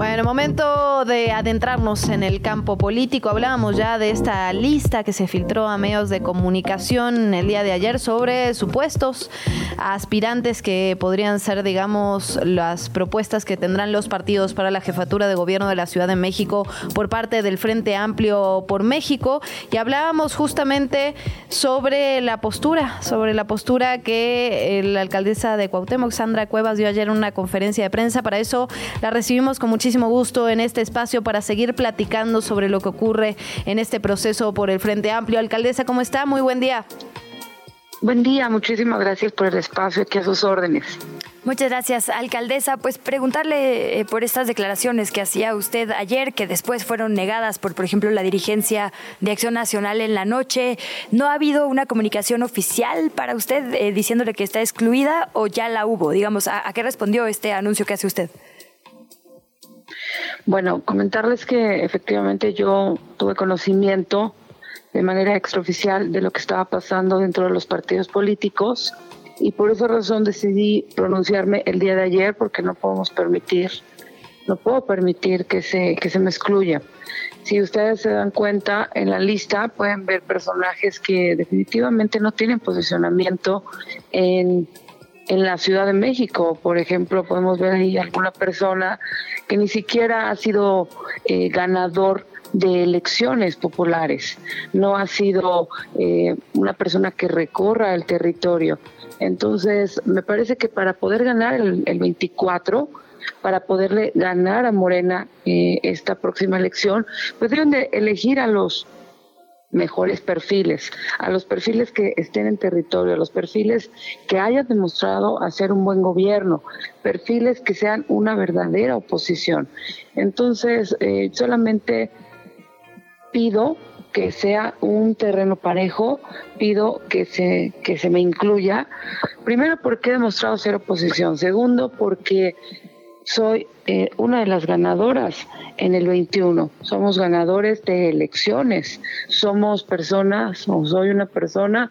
Bueno, momento de adentrarnos en el campo político. Hablábamos ya de esta lista que se filtró a medios de comunicación el día de ayer sobre supuestos aspirantes que podrían ser, digamos, las propuestas que tendrán los partidos para la jefatura de gobierno de la Ciudad de México por parte del Frente Amplio por México. Y hablábamos justamente sobre la postura, sobre la postura que la alcaldesa de Cuauhtémoc, Sandra Cuevas, dio ayer en una conferencia de prensa. Para eso la recibimos con muchísimo muchísimo gusto en este espacio para seguir platicando sobre lo que ocurre en este proceso por el Frente Amplio. Alcaldesa, ¿cómo está? Muy buen día. Buen día, muchísimas gracias por el espacio aquí a sus órdenes. Muchas gracias, alcaldesa. Pues preguntarle eh, por estas declaraciones que hacía usted ayer, que después fueron negadas por, por ejemplo, la dirigencia de Acción Nacional en la noche. ¿No ha habido una comunicación oficial para usted eh, diciéndole que está excluida o ya la hubo? Digamos, ¿a, ¿a qué respondió este anuncio que hace usted? Bueno, comentarles que efectivamente yo tuve conocimiento de manera extraoficial de lo que estaba pasando dentro de los partidos políticos y por esa razón decidí pronunciarme el día de ayer porque no podemos permitir, no puedo permitir que se, que se me excluya. Si ustedes se dan cuenta, en la lista pueden ver personajes que definitivamente no tienen posicionamiento en, en la Ciudad de México. Por ejemplo, podemos ver ahí alguna persona que ni siquiera ha sido eh, ganador de elecciones populares, no ha sido eh, una persona que recorra el territorio. Entonces, me parece que para poder ganar el, 24, para poderle ganar a Morena eh, esta próxima elección, pues de elegir a los mejores perfiles, a los perfiles que estén en territorio, a los perfiles que hayan demostrado hacer un buen gobierno, perfiles que sean una verdadera oposición. Entonces, eh, solamente pido que sea un terreno parejo, pido que se, que se me incluya, primero porque he demostrado ser oposición, segundo porque soy eh, una de las ganadoras en el 21, somos ganadores de elecciones, somos personas, o soy una persona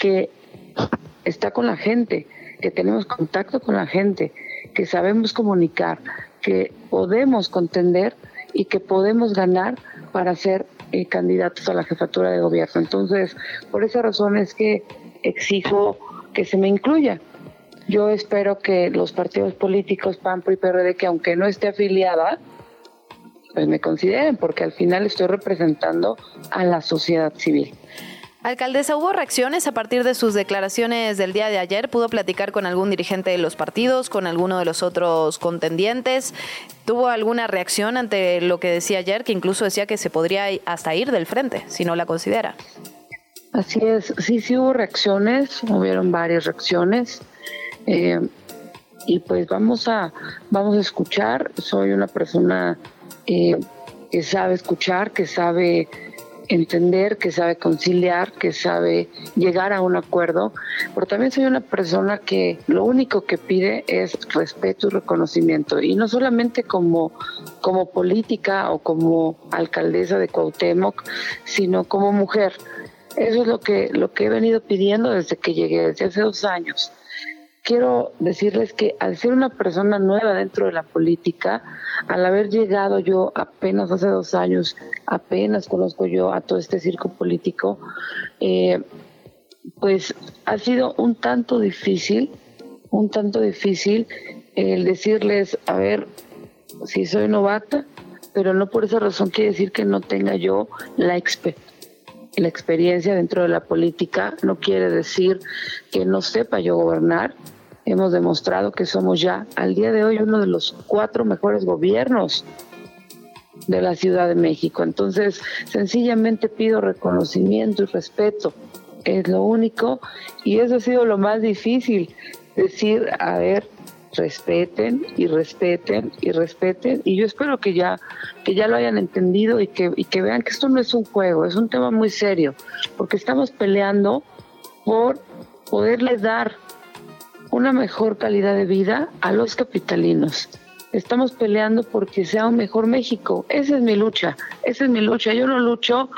que está con la gente, que tenemos contacto con la gente, que sabemos comunicar, que podemos contender y que podemos ganar para ser eh, candidatos a la jefatura de gobierno. Entonces, por esa razón es que exijo que se me incluya. Yo espero que los partidos políticos PAN, y PRD, que aunque no esté afiliada, pues me consideren, porque al final estoy representando a la sociedad civil. Alcaldesa, ¿hubo reacciones a partir de sus declaraciones del día de ayer? ¿Pudo platicar con algún dirigente de los partidos, con alguno de los otros contendientes? ¿Tuvo alguna reacción ante lo que decía ayer, que incluso decía que se podría hasta ir del frente, si no la considera? Así es, sí, sí hubo reacciones, hubieron varias reacciones. Eh, y pues vamos a, vamos a escuchar. Soy una persona eh, que sabe escuchar, que sabe entender, que sabe conciliar, que sabe llegar a un acuerdo, pero también soy una persona que lo único que pide es respeto y reconocimiento, y no solamente como, como política o como alcaldesa de Cuauhtémoc, sino como mujer. Eso es lo que, lo que he venido pidiendo desde que llegué, desde hace dos años quiero decirles que al ser una persona nueva dentro de la política, al haber llegado yo apenas hace dos años, apenas conozco yo a todo este circo político, eh, pues ha sido un tanto difícil, un tanto difícil el decirles, a ver, si soy novata, pero no por esa razón quiere decir que no tenga yo la experiencia la experiencia dentro de la política no quiere decir que no sepa yo gobernar, hemos demostrado que somos ya al día de hoy uno de los cuatro mejores gobiernos de la Ciudad de México. Entonces, sencillamente pido reconocimiento y respeto, es lo único, y eso ha sido lo más difícil, decir, a ver, respeten y respeten y respeten, y yo espero que ya, que ya lo hayan entendido y que, y que vean que esto no es un juego, es un tema muy serio, porque estamos peleando por poderle dar una mejor calidad de vida a los capitalinos. Estamos peleando porque sea un mejor México. Esa es mi lucha, esa es mi lucha. Yo no lucho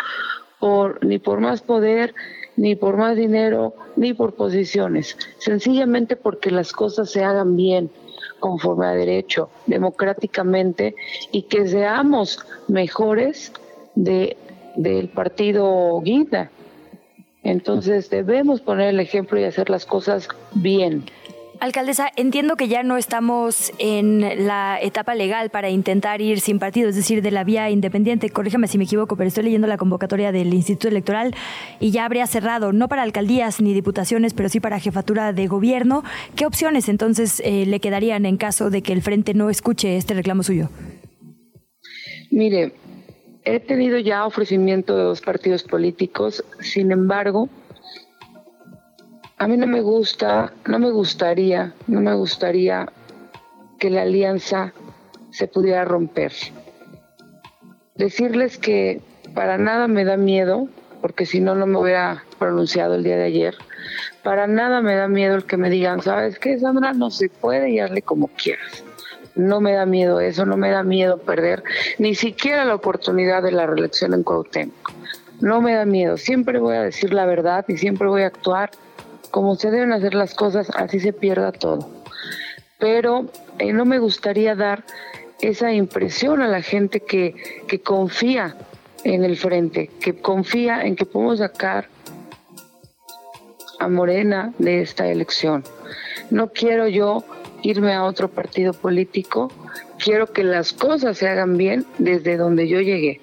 por ni por más poder, ni por más dinero, ni por posiciones. Sencillamente porque las cosas se hagan bien, conforme a derecho, democráticamente, y que seamos mejores de, del partido Guinda. Entonces debemos poner el ejemplo y hacer las cosas bien. Alcaldesa, entiendo que ya no estamos en la etapa legal para intentar ir sin partido, es decir, de la vía independiente. Corríjame si me equivoco, pero estoy leyendo la convocatoria del Instituto Electoral y ya habría cerrado, no para alcaldías ni diputaciones, pero sí para jefatura de gobierno. ¿Qué opciones entonces eh, le quedarían en caso de que el Frente no escuche este reclamo suyo? Mire, he tenido ya ofrecimiento de dos partidos políticos, sin embargo, a mí no me gusta, no me gustaría, no me gustaría que la alianza se pudiera romper. Decirles que para nada me da miedo, porque si no, no me hubiera pronunciado el día de ayer. Para nada me da miedo el que me digan, ¿sabes qué, Sandra? No se puede y hazle como quieras. No me da miedo eso, no me da miedo perder ni siquiera la oportunidad de la reelección en Cuauhtémoc. No me da miedo, siempre voy a decir la verdad y siempre voy a actuar como se deben hacer las cosas, así se pierda todo. Pero eh, no me gustaría dar esa impresión a la gente que, que confía en el frente, que confía en que podemos sacar a Morena de esta elección. No quiero yo irme a otro partido político, quiero que las cosas se hagan bien desde donde yo llegué.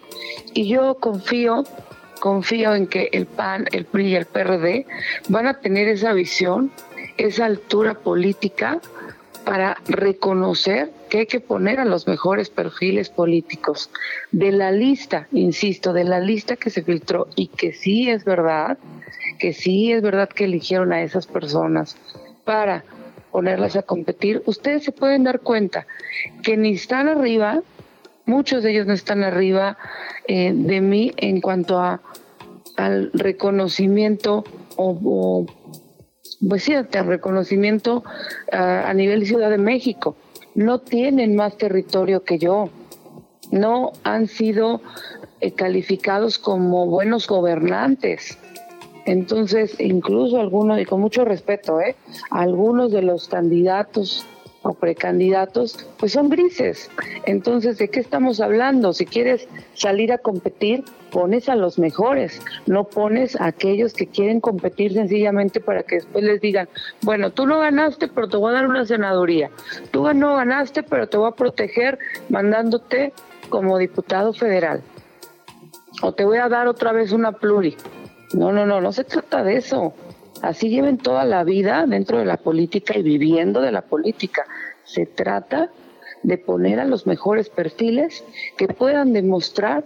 Y yo confío confío en que el PAN, el PRI y el PRD van a tener esa visión, esa altura política para reconocer que hay que poner a los mejores perfiles políticos. De la lista, insisto, de la lista que se filtró y que sí es verdad, que sí es verdad que eligieron a esas personas para ponerlas a competir, ustedes se pueden dar cuenta que ni están arriba muchos de ellos no están arriba eh, de mí en cuanto a al reconocimiento o, pues sí, al reconocimiento a, nivel Ciudad de México. No tienen más territorio que yo. No han sido eh, calificados como buenos gobernantes. Entonces, incluso algunos, y con mucho respeto, ¿eh? algunos de los candidatos o precandidatos, pues son grises. Entonces, ¿de qué estamos hablando? Si quieres salir a competir, pones a los mejores, no pones a aquellos que quieren competir sencillamente para que después les digan, bueno, tú no ganaste, pero te voy a dar una senaduría. Tú no ganaste, pero te voy a proteger mandándote como diputado federal. O te voy a dar otra vez una pluri. No, no, no, no se trata de eso. Así lleven toda la vida dentro de la política y viviendo de la política. Se trata de poner a los mejores perfiles que puedan demostrar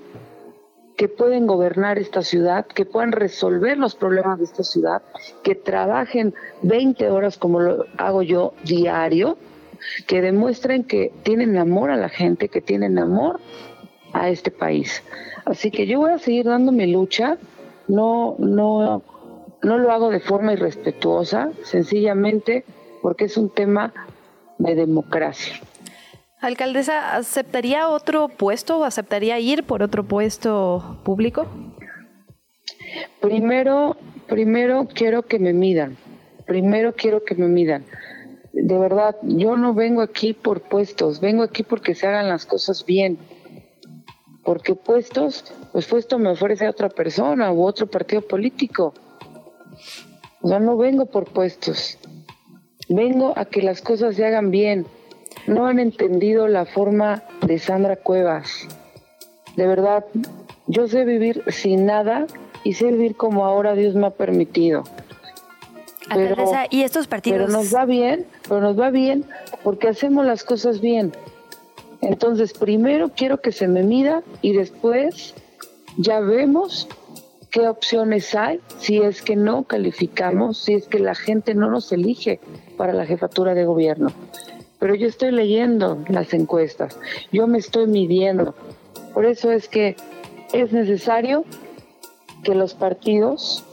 que pueden gobernar esta ciudad, que puedan resolver los problemas de esta ciudad, que trabajen 20 horas como lo hago yo diario, que demuestren que tienen amor a la gente, que tienen amor a este país. Así que yo voy a seguir dando mi lucha, no, no no lo hago de forma irrespetuosa, sencillamente porque es un tema de democracia. Alcaldesa, ¿aceptaría otro puesto o aceptaría ir por otro puesto público? Primero, primero quiero que me midan. Primero quiero que me midan. De verdad, yo no vengo aquí por puestos, vengo aquí porque se hagan las cosas bien. Porque puestos, pues puesto me ofrece otra persona u otro partido político. O sea, no vengo por puestos, vengo a que las cosas se hagan bien. No han entendido la forma de Sandra Cuevas. De verdad, yo sé vivir sin nada y sé vivir como ahora Dios me ha permitido. Pero, ¿y estos partidos? Pero nos va bien, pero nos va bien porque hacemos las cosas bien. Entonces, primero quiero que se me mida y después ya vemos qué opciones hay si es que no calificamos, si es que la gente no nos elige para la jefatura de gobierno. Pero yo estoy leyendo las encuestas, yo me estoy midiendo. Por eso es que es necesario que los partidos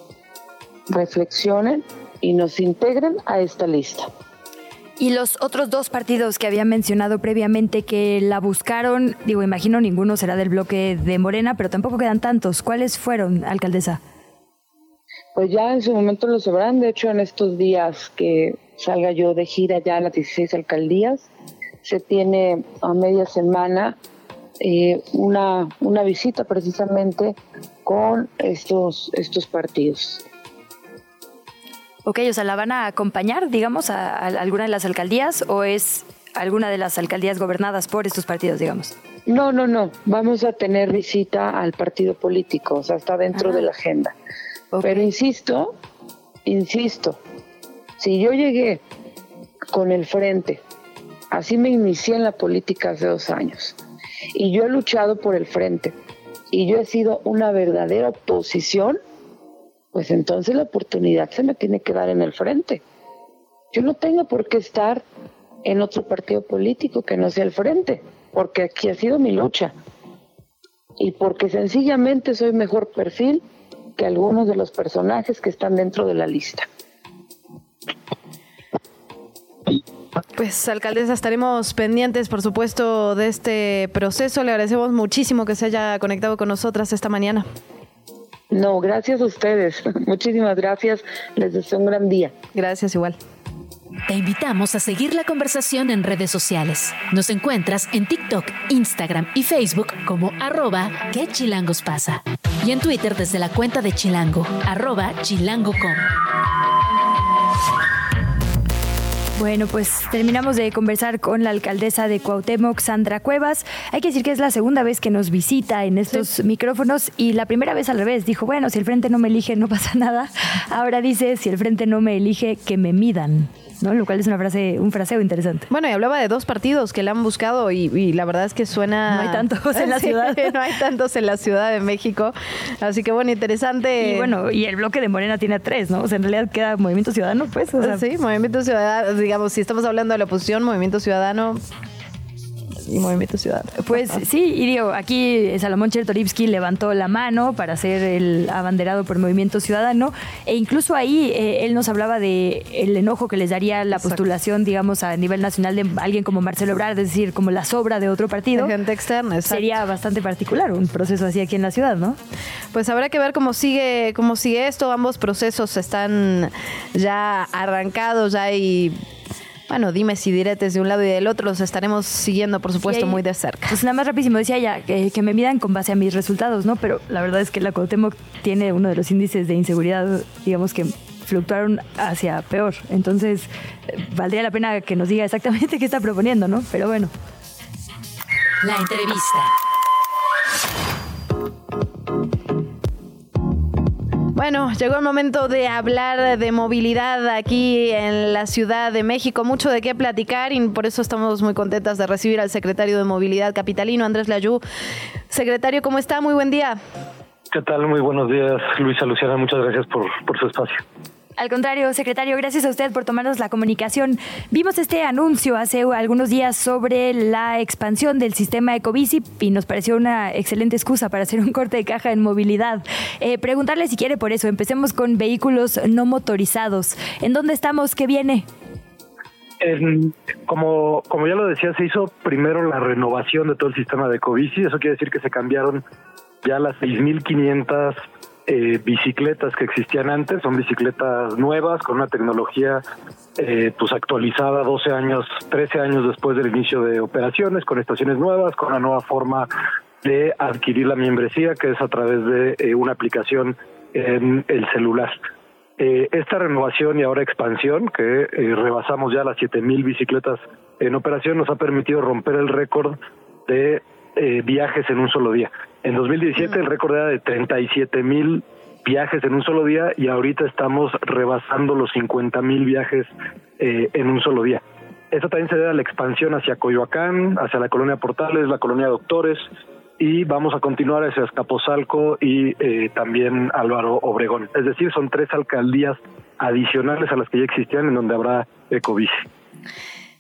reflexionen y nos integren a esta lista. Y los otros dos partidos que había mencionado previamente que la buscaron, digo, imagino ninguno será del bloque de Morena, pero tampoco quedan tantos. ¿Cuáles fueron, alcaldesa? Pues ya en su momento lo sabrán. De hecho, en estos días que salga yo de gira ya a las 16 alcaldías, se tiene a media semana eh, una, una visita precisamente con estos, estos partidos. Ok, o sea, ¿la van a acompañar, digamos, a, alguna de las alcaldías o es alguna de las alcaldías gobernadas por estos partidos, digamos? No, no, no. Vamos a tener visita al partido político, o sea, está dentro de la agenda. Pero insisto, insisto, si yo llegué con el frente, así me inicié en la política hace dos años, y yo he luchado por el frente, y yo he sido una verdadera oposición, pues entonces la oportunidad se me tiene que dar en el frente. Yo no tengo por qué estar en otro partido político que no sea el frente, porque aquí ha sido mi lucha. Y porque sencillamente soy mejor perfil que algunos de los personajes que están dentro de la lista. Pues, alcaldesa, estaremos pendientes, por supuesto, de este proceso. Le agradecemos muchísimo que se haya conectado con nosotras esta mañana. No, gracias a ustedes. Muchísimas gracias. Les deseo un gran día. Gracias igual. Te invitamos a seguir la conversación en redes sociales. Nos encuentras en TikTok, Instagram y Facebook como arroba que chilangos pasa. Y en Twitter desde la cuenta de Chilango, arroba chilango.com. Bueno, pues terminamos de conversar con la alcaldesa de Cuauhtémoc, Sandra Cuevas. Hay que decir que es la segunda vez que nos visita en estos micrófonos y la primera vez al revés. Dijo, bueno, si el frente no me elige no pasa nada. Ahora dice, si el frente no me elige, que me midan. ¿No? Lo cual es una frase, un fraseo interesante. Bueno, y hablaba de dos partidos que le han buscado y, la verdad es que suena... No hay tantos en la ciudad. no hay tantos en la Ciudad de México. Así que bueno, interesante. Y bueno, y el bloque de Morena tiene tres, ¿no? O sea, en realidad queda Movimiento Ciudadano, pues. sí, Movimiento Ciudadano, digamos, si estamos hablando de la oposición, Movimiento Ciudadano y Movimiento Ciudadano. Pues sí, y digo, aquí Salomón Chertorivsky levantó la mano para ser el abanderado por Movimiento Ciudadano e incluso ahí eh, él nos hablaba de el enojo que les daría la postulación, digamos, a nivel nacional de alguien como Marcelo Ebrard, es decir, como la sobra de otro partido. gente externa, Sería bastante particular un proceso así aquí en la ciudad, ¿no? Pues habrá que ver cómo sigue, cómo sigue esto. Ambos procesos están ya arrancados, ya hay bueno, dime si diretes de un lado y del otro, los estaremos siguiendo, por supuesto, muy de cerca. Pues nada más rapidísimo, decía ya, que, me midan con base a mis resultados, ¿no? Pero la verdad es que la Cuauhtémoc tiene uno de los índices de inseguridad, digamos que fluctuaron hacia peor. Entonces, valdría la pena que nos diga exactamente qué está proponiendo, ¿no? Pero bueno. La entrevista. Bueno, llegó el momento de hablar de movilidad aquí en la Ciudad de México. Mucho de qué platicar y por eso estamos muy contentas de recibir al secretario de Movilidad Capitalino, Andrés Layú. Secretario, ¿cómo está? Muy buen día. ¿Qué tal? Muy buenos días, Luisa Luciana. Muchas gracias por, por su espacio. Al contrario, secretario, gracias a usted por tomarnos la comunicación. Vimos este anuncio hace algunos días sobre la expansión del sistema Ecobici y nos pareció una excelente excusa para hacer un corte de caja en movilidad. Eh, preguntarle si quiere por eso. Empecemos con vehículos no motorizados. ¿En dónde estamos? ¿Qué viene? como, como ya lo decía, se hizo primero la renovación de todo el sistema de Ecobici. Eso quiere decir que se cambiaron ya las 6.500 eh, bicicletas que existían antes, son bicicletas nuevas con una tecnología eh, pues actualizada 12 años, 13 años después del inicio de operaciones, con estaciones nuevas, con una nueva forma de adquirir la membresía, que es a través de eh, una aplicación en el celular. esta renovación y ahora expansión, que rebasamos ya las 7.000 bicicletas en operación, nos ha permitido romper el récord de viajes en un solo día. En 2017 el récord era de 37 mil viajes en un solo día y ahorita estamos rebasando los 50 mil viajes eh, en un solo día. Esto también se debe a la expansión hacia Coyoacán, hacia la colonia Portales, la colonia Doctores y vamos a continuar hacia Escaposalco y eh, también Álvaro Obregón. Es decir, son tres alcaldías adicionales a las que ya existían en donde habrá Ecobici.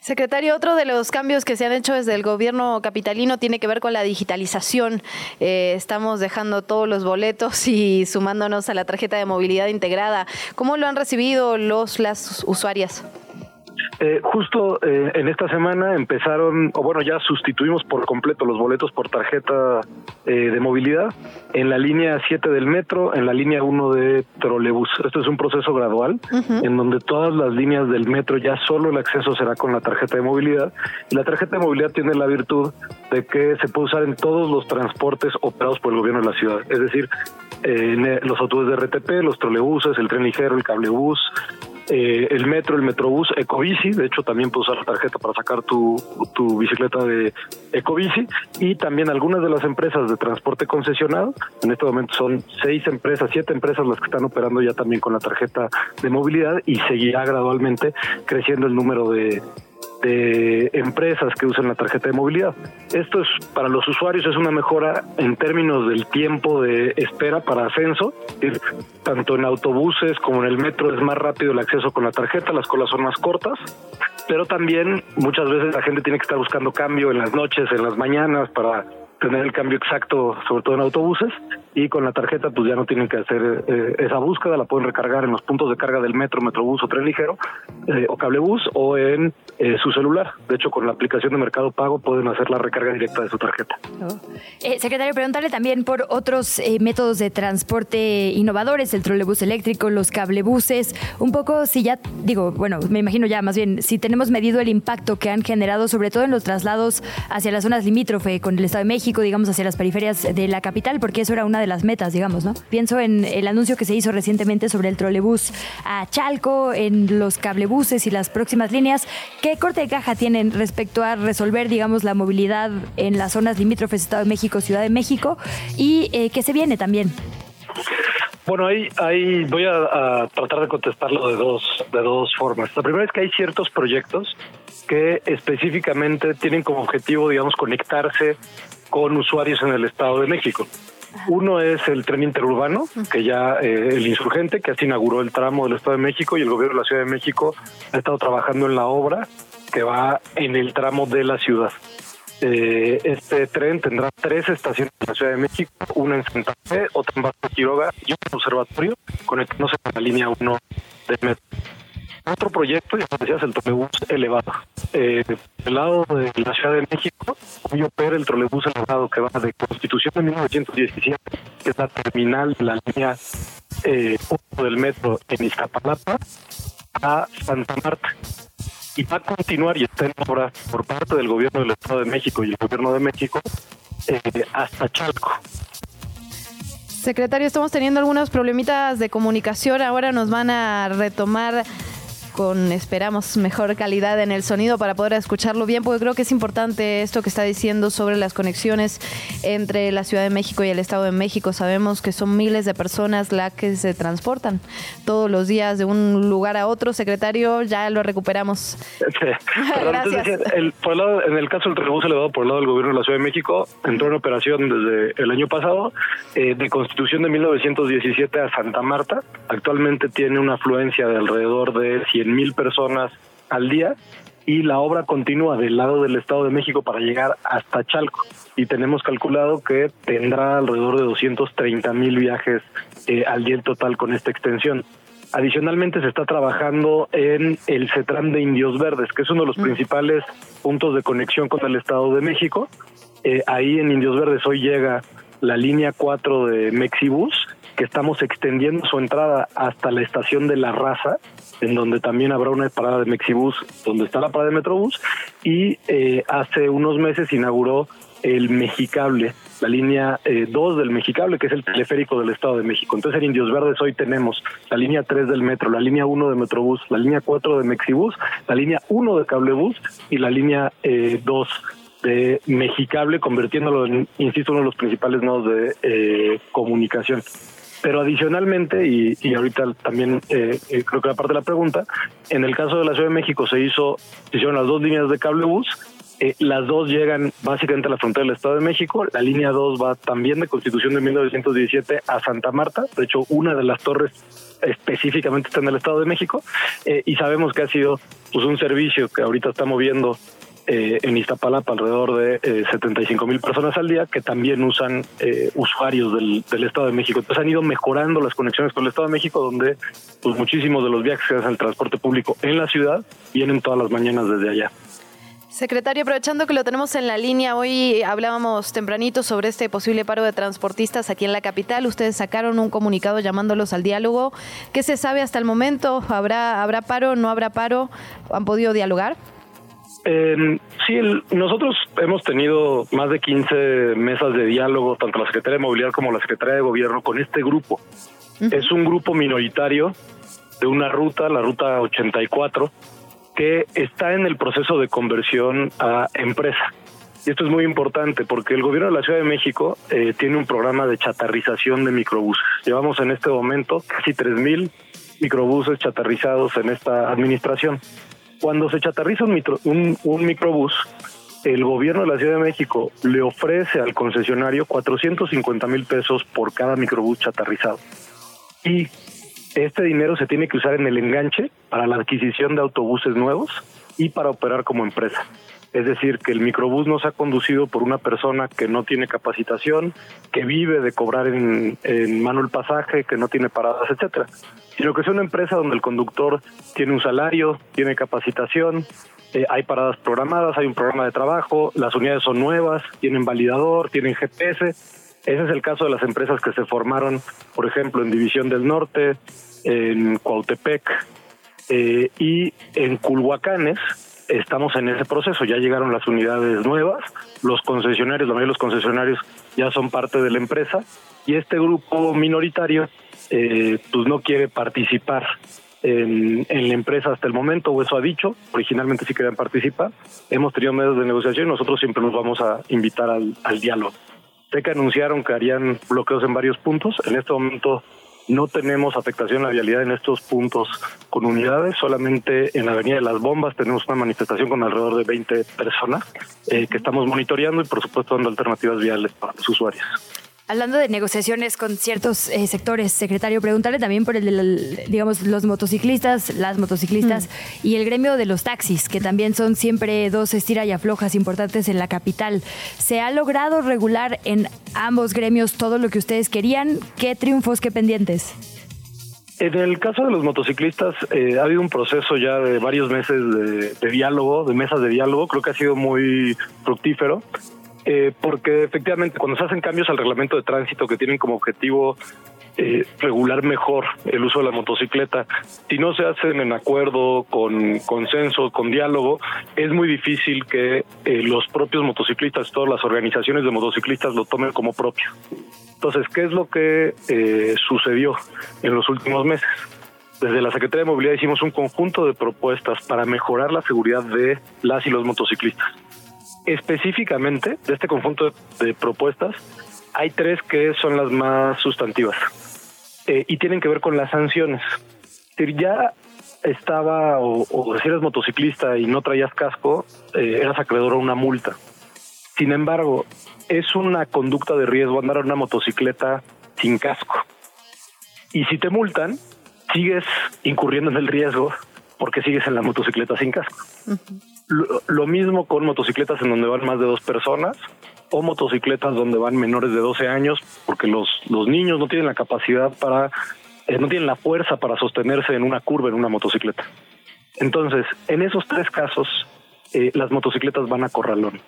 Secretario, otro de los cambios que se han hecho desde el gobierno capitalino tiene que ver con la digitalización. Eh, estamos dejando todos los boletos y sumándonos a la tarjeta de movilidad integrada. ¿Cómo lo han recibido los las usuarias? Eh, justo eh, en esta semana empezaron, o bueno, ya sustituimos por completo los boletos por tarjeta eh, de movilidad en la línea 7 del metro, en la línea 1 de trolebús. Esto es un proceso gradual en donde todas las líneas del metro ya solo el acceso será con la tarjeta de movilidad. Y la tarjeta de movilidad tiene la virtud de que se puede usar en todos los transportes operados por el gobierno de la ciudad. Es decir, en los autobuses de RTP, los trolebuses, el tren ligero, el cablebús, eh, el metro, el metrobús, Ecobici, de hecho también puedes usar la tarjeta para sacar tu, tu bicicleta de Ecobici. Y también algunas de las empresas de transporte concesionado, en este momento son seis empresas, siete empresas las que están operando ya también con la tarjeta de movilidad y seguirá gradualmente creciendo el número de, de empresas que usan la tarjeta de movilidad. Esto es para los usuarios es una mejora en términos del tiempo de espera para ascenso, tanto en autobuses como en el metro es más rápido el acceso con la tarjeta, las colas son más cortas, pero también muchas veces la gente tiene que estar buscando cambio en las noches, en las mañanas para tener el cambio exacto, sobre todo en autobuses, y con la tarjeta pues ya no tienen que hacer eh, esa búsqueda, la pueden recargar en los puntos de carga del metro, metrobús o tren ligero, eh, o cablebús, o en eh, su celular. De hecho, con la aplicación de Mercado Pago pueden hacer la recarga directa de su tarjeta. Oh. secretario, preguntarle también por otros métodos de transporte innovadores, el trolebús eléctrico, los cablebuses, un poco si ya, digo, bueno, me imagino ya más bien, si tenemos medido el impacto que han generado, sobre todo en los traslados hacia las zonas limítrofe con el Estado de México, digamos, hacia las periferias de la capital, porque eso era una de las metas, digamos, ¿no? Pienso en el anuncio que se hizo recientemente sobre el trolebús a Chalco, en los cablebuses y las próximas líneas. ¿Qué corte de caja tienen respecto a resolver, digamos, la movilidad en las zonas limítrofes Estado de México, Ciudad de México? ¿Y eh, qué se viene también? Bueno, ahí, ahí voy a, tratar de contestarlo de dos, de dos formas. La primera es que hay ciertos proyectos que específicamente tienen como objetivo, digamos, conectarse con usuarios en el Estado de México. Uno es el tren interurbano, que ya eh, el insurgente, que así inauguró el tramo del Estado de México y el gobierno de la Ciudad de México ha estado trabajando en la obra que va en el tramo de la ciudad. Eh, este tren tendrá tres estaciones en la Ciudad de México, una en Santa Fe, otra en Baja Quiroga y un observatorio conectándose con la línea 1 del metro. Otro proyecto, ya decías, el trolebús elevado. Eh, del lado de la Ciudad de México, hoy opera el trolebús elevado que va de Constitución de 1917, que es la terminal de la línea eh, del metro en Iztapalapa, a Santa Marta. Y va a continuar y está en obra por parte del gobierno del Estado de México y el gobierno de México eh, hasta Chalco. Secretario, estamos teniendo algunos problemitas de comunicación. Ahora nos van a retomar con, esperamos, mejor calidad en el sonido para poder escucharlo bien, porque creo que es importante esto que está diciendo sobre las conexiones entre la Ciudad de México y el Estado de México. Sabemos que son miles de personas las que se transportan todos los días de un lugar a otro. Secretario, ya lo recuperamos. Gracias. en el caso del trolebús elevado por el lado del gobierno de la Ciudad de México, entró en operación desde el año pasado, eh, de Constitución de 1917 a Santa Marta. Actualmente tiene una afluencia de alrededor de 100 mil personas al día y la obra continúa del lado del Estado de México para llegar hasta Chalco y tenemos calculado que tendrá alrededor de 230 mil viajes eh, al día en total con esta extensión. Adicionalmente se está trabajando en el CETRAN de Indios Verdes, que es uno de los mm. principales puntos de conexión con el Estado de México. Eh, ahí en Indios Verdes hoy llega la línea 4 de Mexibus, que estamos extendiendo su entrada hasta la estación de La Raza, en donde también habrá una parada de Mexibus, donde está la parada de Metrobús, y eh, hace unos meses inauguró el Mexicable, la línea 2 eh, del Mexicable, que es el teleférico del Estado de México. Entonces en Indios Verdes hoy tenemos la línea 3 del metro, la línea 1 de Metrobús, la línea 4 de Mexibus, la línea 1 de Cablebús y la línea 2 eh, de Mexicable, convirtiéndolo en, insisto, uno de los principales nodos de comunicación. Pero adicionalmente, y, y ahorita también eh, eh, creo que la parte de la pregunta, en el caso de la Ciudad de México se hizo, se hicieron las dos líneas de cable bus, eh, las dos llegan básicamente a la frontera del Estado de México. La línea 2 va también de Constitución de 1917 a Santa Marta. De hecho, una de las torres específicamente está en el Estado de México. y sabemos que ha sido pues, un servicio que ahorita está moviendo eh, en Iztapalapa alrededor de 75 eh, mil personas al día que también usan eh, usuarios del, Estado de México. Entonces han ido mejorando las conexiones con el Estado de México, donde pues muchísimos de los viajes que hacen el transporte público en la ciudad vienen todas las mañanas desde allá. Secretario, aprovechando que lo tenemos en la línea, hoy hablábamos tempranito sobre este posible paro de transportistas aquí en la capital. Ustedes sacaron un comunicado llamándolos al diálogo. ¿Qué se sabe hasta el momento? ¿Habrá, habrá paro? ¿No habrá paro? ¿Han podido dialogar? Eh, sí, nosotros hemos tenido más de 15 mesas de diálogo, tanto la Secretaría de Movilidad como la Secretaría de Gobierno, con este grupo. Es un grupo minoritario de una ruta, la ruta 84, que está en el proceso de conversión a empresa. Y esto es muy importante porque el gobierno de la Ciudad de México eh, tiene un programa de chatarrización de microbuses. Llevamos en este momento casi 3.000 microbuses chatarrizados en esta administración. Cuando se chatarriza un, un, microbús, el gobierno de la Ciudad de México le ofrece al concesionario 450 mil pesos por cada microbús chatarrizado. Y este dinero se tiene que usar en el enganche para la adquisición de autobuses nuevos y para operar como empresa. Es decir, que el microbús no se ha conducido por una persona que no tiene capacitación, que vive de cobrar en, mano el pasaje, que no tiene paradas, etcétera, sino que es una empresa donde el conductor tiene un salario, tiene capacitación, eh, hay paradas programadas, hay un programa de trabajo, las unidades son nuevas, tienen validador, tienen GPS. Ese es el caso de las empresas que se formaron, por ejemplo, en División del Norte, en Cuautepec eh, y en Culhuacanes, estamos en ese proceso. Ya llegaron las unidades nuevas, los concesionarios, la mayoría de los concesionarios ya son parte de la empresa y este grupo minoritario eh, pues no quiere participar en, la empresa hasta el momento, o eso ha dicho, originalmente sí querían participar. Hemos tenido medios de negociación y nosotros siempre nos vamos a invitar al, al diálogo. Sé que anunciaron que harían bloqueos en varios puntos. En este momento no tenemos afectación a la vialidad en estos puntos con unidades, solamente en la Avenida de las Bombas tenemos una manifestación con alrededor de 20 personas eh, que estamos monitoreando y por supuesto dando alternativas viales para los usuarios. Hablando de negociaciones con ciertos eh, sectores, secretario, preguntarle también por el de, digamos, los motociclistas, las motociclistas mm. y el gremio de los taxis, que también son siempre dos estira y aflojas importantes en la capital. ¿Se ha logrado regular en ambos gremios todo lo que ustedes querían? ¿Qué triunfos, qué pendientes? En el caso de los motociclistas, eh, ha habido un proceso ya de varios meses de, de, diálogo, de mesas de diálogo, creo que ha sido muy fructífero. Eh, porque efectivamente cuando se hacen cambios al reglamento de tránsito que tienen como objetivo eh, regular mejor el uso de la motocicleta, si no se hacen en acuerdo, con consenso, con diálogo, es muy difícil que eh, los propios motociclistas, todas las organizaciones de motociclistas lo tomen como propio. Entonces, ¿qué es lo que sucedió en los últimos meses? Desde la Secretaría de Movilidad hicimos un conjunto de propuestas para mejorar la seguridad de las y los motociclistas específicamente de este conjunto de, propuestas, hay tres que son las más sustantivas eh, y tienen que ver con las sanciones. Ya estaba, o, si eres motociclista y no traías casco, eh, eras acreedor a una multa. Sin embargo, es una conducta de riesgo andar en una motocicleta sin casco. Y si te multan, sigues incurriendo en el riesgo porque sigues en la motocicleta sin casco. Lo, mismo con motocicletas en donde van más de dos personas o motocicletas donde van menores de 12 años, porque los, los niños no tienen la capacidad para, eh, no tienen la fuerza para sostenerse en una curva en una motocicleta. Entonces, en esos tres casos, eh, las motocicletas van a corralón,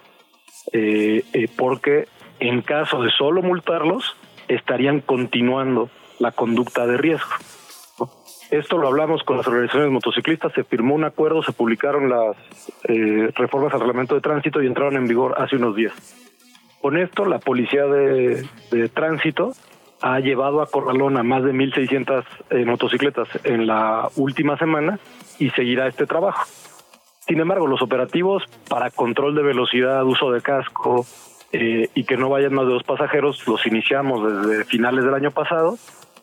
eh, porque en caso de solo multarlos, estarían continuando la conducta de riesgo. Esto lo hablamos con las organizaciones motociclistas, se firmó un acuerdo, se publicaron las eh, reformas al reglamento de tránsito y entraron en vigor hace unos días. Con esto, la policía de, tránsito ha llevado a Corralón a más de 1.600 eh, motocicletas en la última semana y seguirá este trabajo. Sin embargo, los operativos para control de velocidad, uso de casco eh, y que no vayan más de dos pasajeros los iniciamos desde finales del año pasado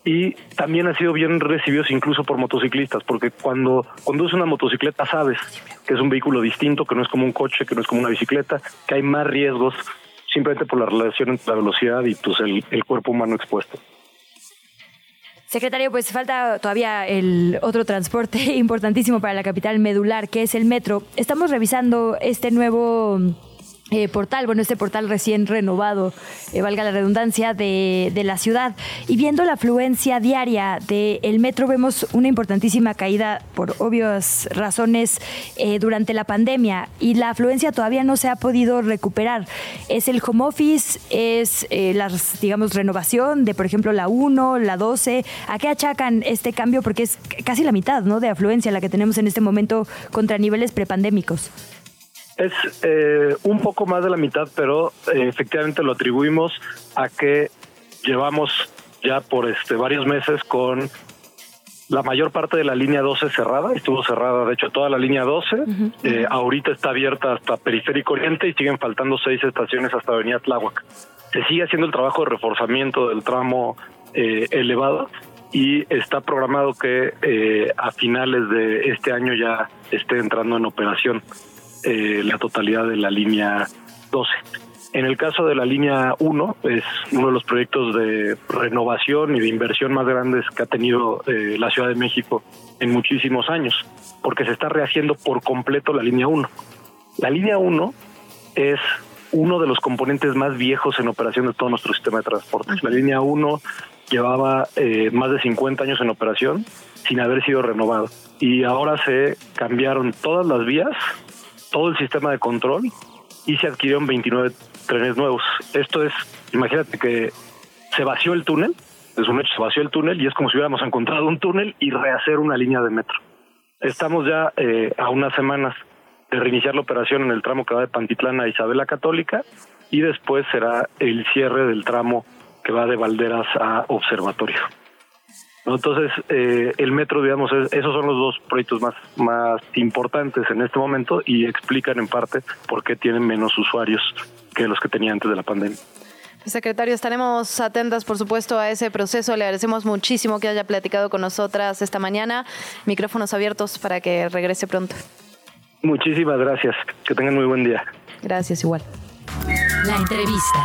y también han sido bien recibidos incluso por motociclistas, porque cuando conduces una motocicleta sabes que es un vehículo distinto, que no es como un coche, que no es como una bicicleta, que hay más riesgos simplemente por la relación entre la velocidad y pues, el, el cuerpo humano expuesto. Secretario, pues falta todavía el otro transporte importantísimo para la capital medular, que es el metro. Estamos revisando este nuevo eh, portal, bueno, este portal recién renovado, eh, valga la redundancia, de, de, la ciudad. Y viendo la afluencia diaria del metro, vemos una importantísima caída, por obvias razones, eh, durante la pandemia. Y la afluencia todavía no se ha podido recuperar. Es el home office, es la, digamos, renovación de, por ejemplo, la 1, la 12. ¿A qué achacan este cambio? Porque es casi la mitad, ¿no?, de afluencia la que tenemos en este momento contra niveles prepandémicos. Es eh, un poco más de la mitad, pero eh, efectivamente lo atribuimos a que llevamos ya por este varios meses con la mayor parte de la línea 12 cerrada, estuvo cerrada de hecho toda la línea 12, eh, ahorita está abierta hasta Periférico Oriente y siguen faltando seis estaciones hasta Avenida Tláhuac. Se sigue haciendo el trabajo de reforzamiento del tramo elevado y está programado que eh, a finales de este año ya esté entrando en operación eh, la totalidad de la línea 12. En el caso de la línea 1, es uno de los proyectos de renovación y de inversión más grandes que ha tenido eh, la Ciudad de México en muchísimos años, porque se está rehaciendo por completo la línea 1. La línea 1 es uno de los componentes más viejos en operación de todo nuestro sistema de transporte. La línea 1 llevaba eh, más de 50 años en operación sin haber sido renovado. Y ahora se cambiaron todas las vías, todo el sistema de control y se adquirieron 29 trenes nuevos. Esto es, imagínate que se vació el túnel, es un hecho, se vació el túnel y es como si hubiéramos encontrado un túnel y rehacer una línea de metro. Estamos ya eh, a unas semanas de reiniciar la operación en el tramo que va de Pantitlán a Isabela Católica y después será el cierre del tramo que va de Valderas a Observatorio. Entonces, eh, el metro, digamos, esos son los dos proyectos más, más importantes en este momento y explican en parte por qué tienen menos usuarios que los que tenía antes de la pandemia. Secretario, estaremos atentas, por supuesto, a ese proceso. Le agradecemos muchísimo que haya platicado con nosotras esta mañana. Micrófonos abiertos para que regrese pronto. Muchísimas gracias. Que tengan muy buen día. Gracias, igual. La entrevista.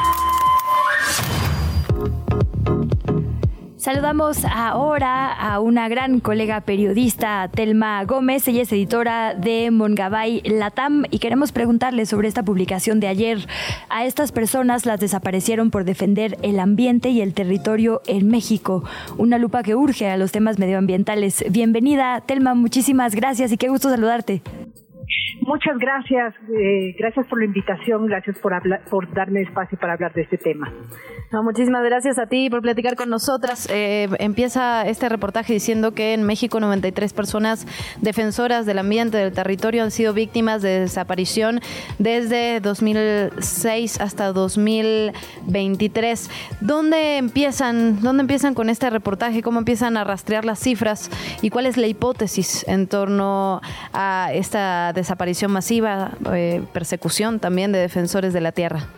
Saludamos ahora a una gran colega periodista, Telma Gómez. Ella es editora de Mongabay Latam y queremos preguntarle sobre esta publicación de ayer. A estas personas las desaparecieron por defender el ambiente y el territorio en México. Una lupa que urge a los temas medioambientales. Bienvenida, Telma. Muchísimas gracias y qué gusto saludarte. Muchas gracias, eh, gracias por la invitación, gracias por, por darme espacio para hablar de este tema. muchísimas gracias a ti por platicar con nosotras. Eh, empieza este reportaje diciendo que en México 93 personas defensoras del ambiente, del territorio, han sido víctimas de desaparición desde 2006 hasta 2023. ¿Dónde empiezan, ¿Dónde empiezan con este reportaje? ¿Cómo empiezan a rastrear las cifras? ¿Y cuál es la hipótesis en torno a esta desaparición masiva, eh, persecución también de defensores de la tierra.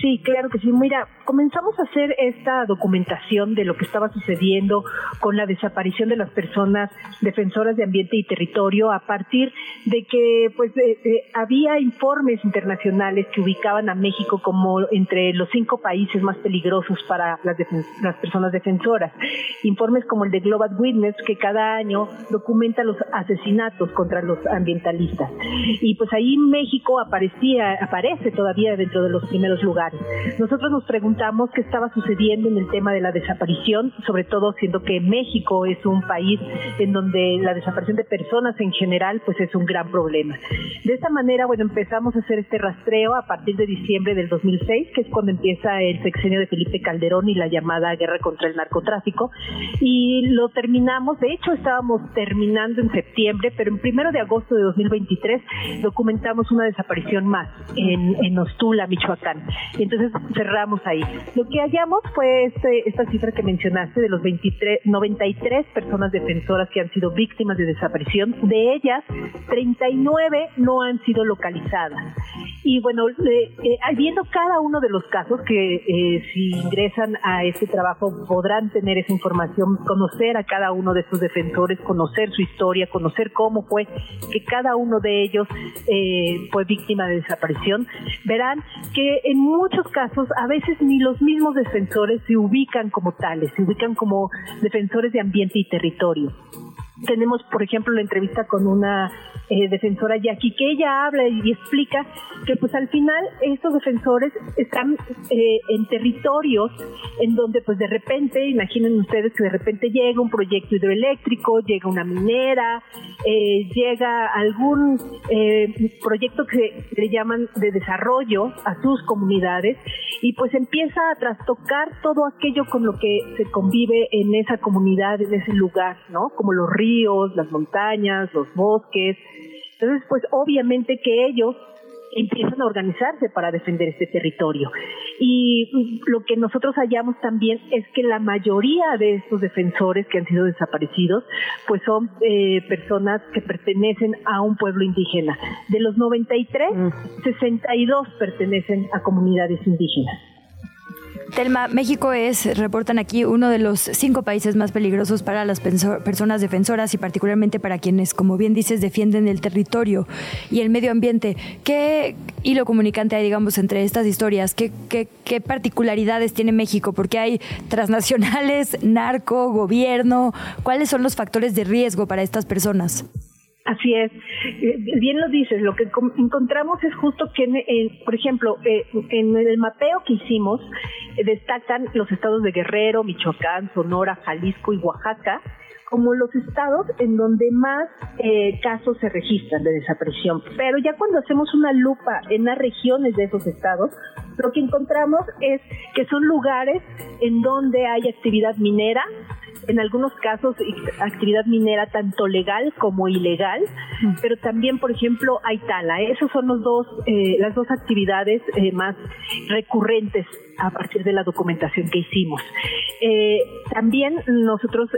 Sí, claro que sí. Mira, comenzamos a hacer esta documentación de lo que estaba sucediendo con la desaparición de las personas defensoras de ambiente y territorio a partir de que pues eh, había informes internacionales que ubicaban a México como entre los cinco países más peligrosos para las, las personas defensoras. Informes como el de Global Witness que cada año documenta los asesinatos contra los ambientalistas. Y pues ahí México aparecía, aparece todavía dentro de los primeros lugares. Nosotros nos preguntamos qué estaba sucediendo en el tema de la desaparición, sobre todo siendo que México es un país en donde la desaparición de personas en general pues es un gran problema. De esta manera, bueno, empezamos a hacer este rastreo a partir de diciembre del 2006, que es cuando empieza el sexenio de Felipe Calderón y la llamada guerra contra el narcotráfico, y lo terminamos, de hecho estábamos terminando en septiembre, pero en primero de agosto de 2023 documentamos una desaparición más en, en Ostula, Michoacán entonces cerramos ahí. Lo que hallamos fue este, esta cifra que mencionaste de los 23, 93 personas defensoras que han sido víctimas de desaparición. De ellas, 39 no han sido localizadas. Y bueno, eh, viendo cada uno de los casos que eh, si ingresan a este trabajo podrán tener esa información, conocer a cada uno de estos defensores, conocer su historia, conocer cómo fue que cada uno de ellos eh, fue víctima de desaparición, verán que en muchos casos a veces ni los mismos defensores se ubican como tales, se ubican como defensores de ambiente y territorio. Tenemos, por ejemplo, la entrevista con una eh, defensora Jackie, que ella habla y explica que pues al final estos defensores están eh, en territorios en donde pues de repente, imaginen ustedes que de repente llega un proyecto hidroeléctrico, llega una minera, eh, llega algún proyecto que le llaman de desarrollo a sus comunidades y pues empieza a trastocar todo aquello con lo que se convive en esa comunidad, en ese lugar, ¿no? Como los las montañas, los bosques. Entonces, pues obviamente que ellos empiezan a organizarse para defender este territorio. Y lo que nosotros hallamos también es que la mayoría de estos defensores que han sido desaparecidos, pues son eh, personas que pertenecen a un pueblo indígena. De los 93, 62 mm. pertenecen a comunidades indígenas. Telma, México es, reportan aquí, uno de los cinco países más peligrosos para las personas defensoras y particularmente para quienes, como bien dices, defienden el territorio y el medio ambiente. ¿Qué hilo comunicante hay, digamos, entre estas historias? ¿Qué, qué, qué particularidades tiene México? Porque hay transnacionales, narco, gobierno. ¿Cuáles son los factores de riesgo para estas personas? Así es. Eh, bien lo dices, lo que encontramos es justo que, por ejemplo, eh, en el mapeo que hicimos, eh, destacan los estados de Guerrero, Michoacán, Sonora, Jalisco y Oaxaca como los estados en donde más casos se registran de desaparición. Pero ya cuando hacemos una lupa en las regiones de esos estados, lo que encontramos es que son lugares en donde hay actividad minera, en algunos casos actividad minera tanto legal como ilegal, pero también, por ejemplo, hay tala. Esos son los dos, eh, las dos actividades eh, más recurrentes a partir de la documentación que hicimos. Eh, también nosotros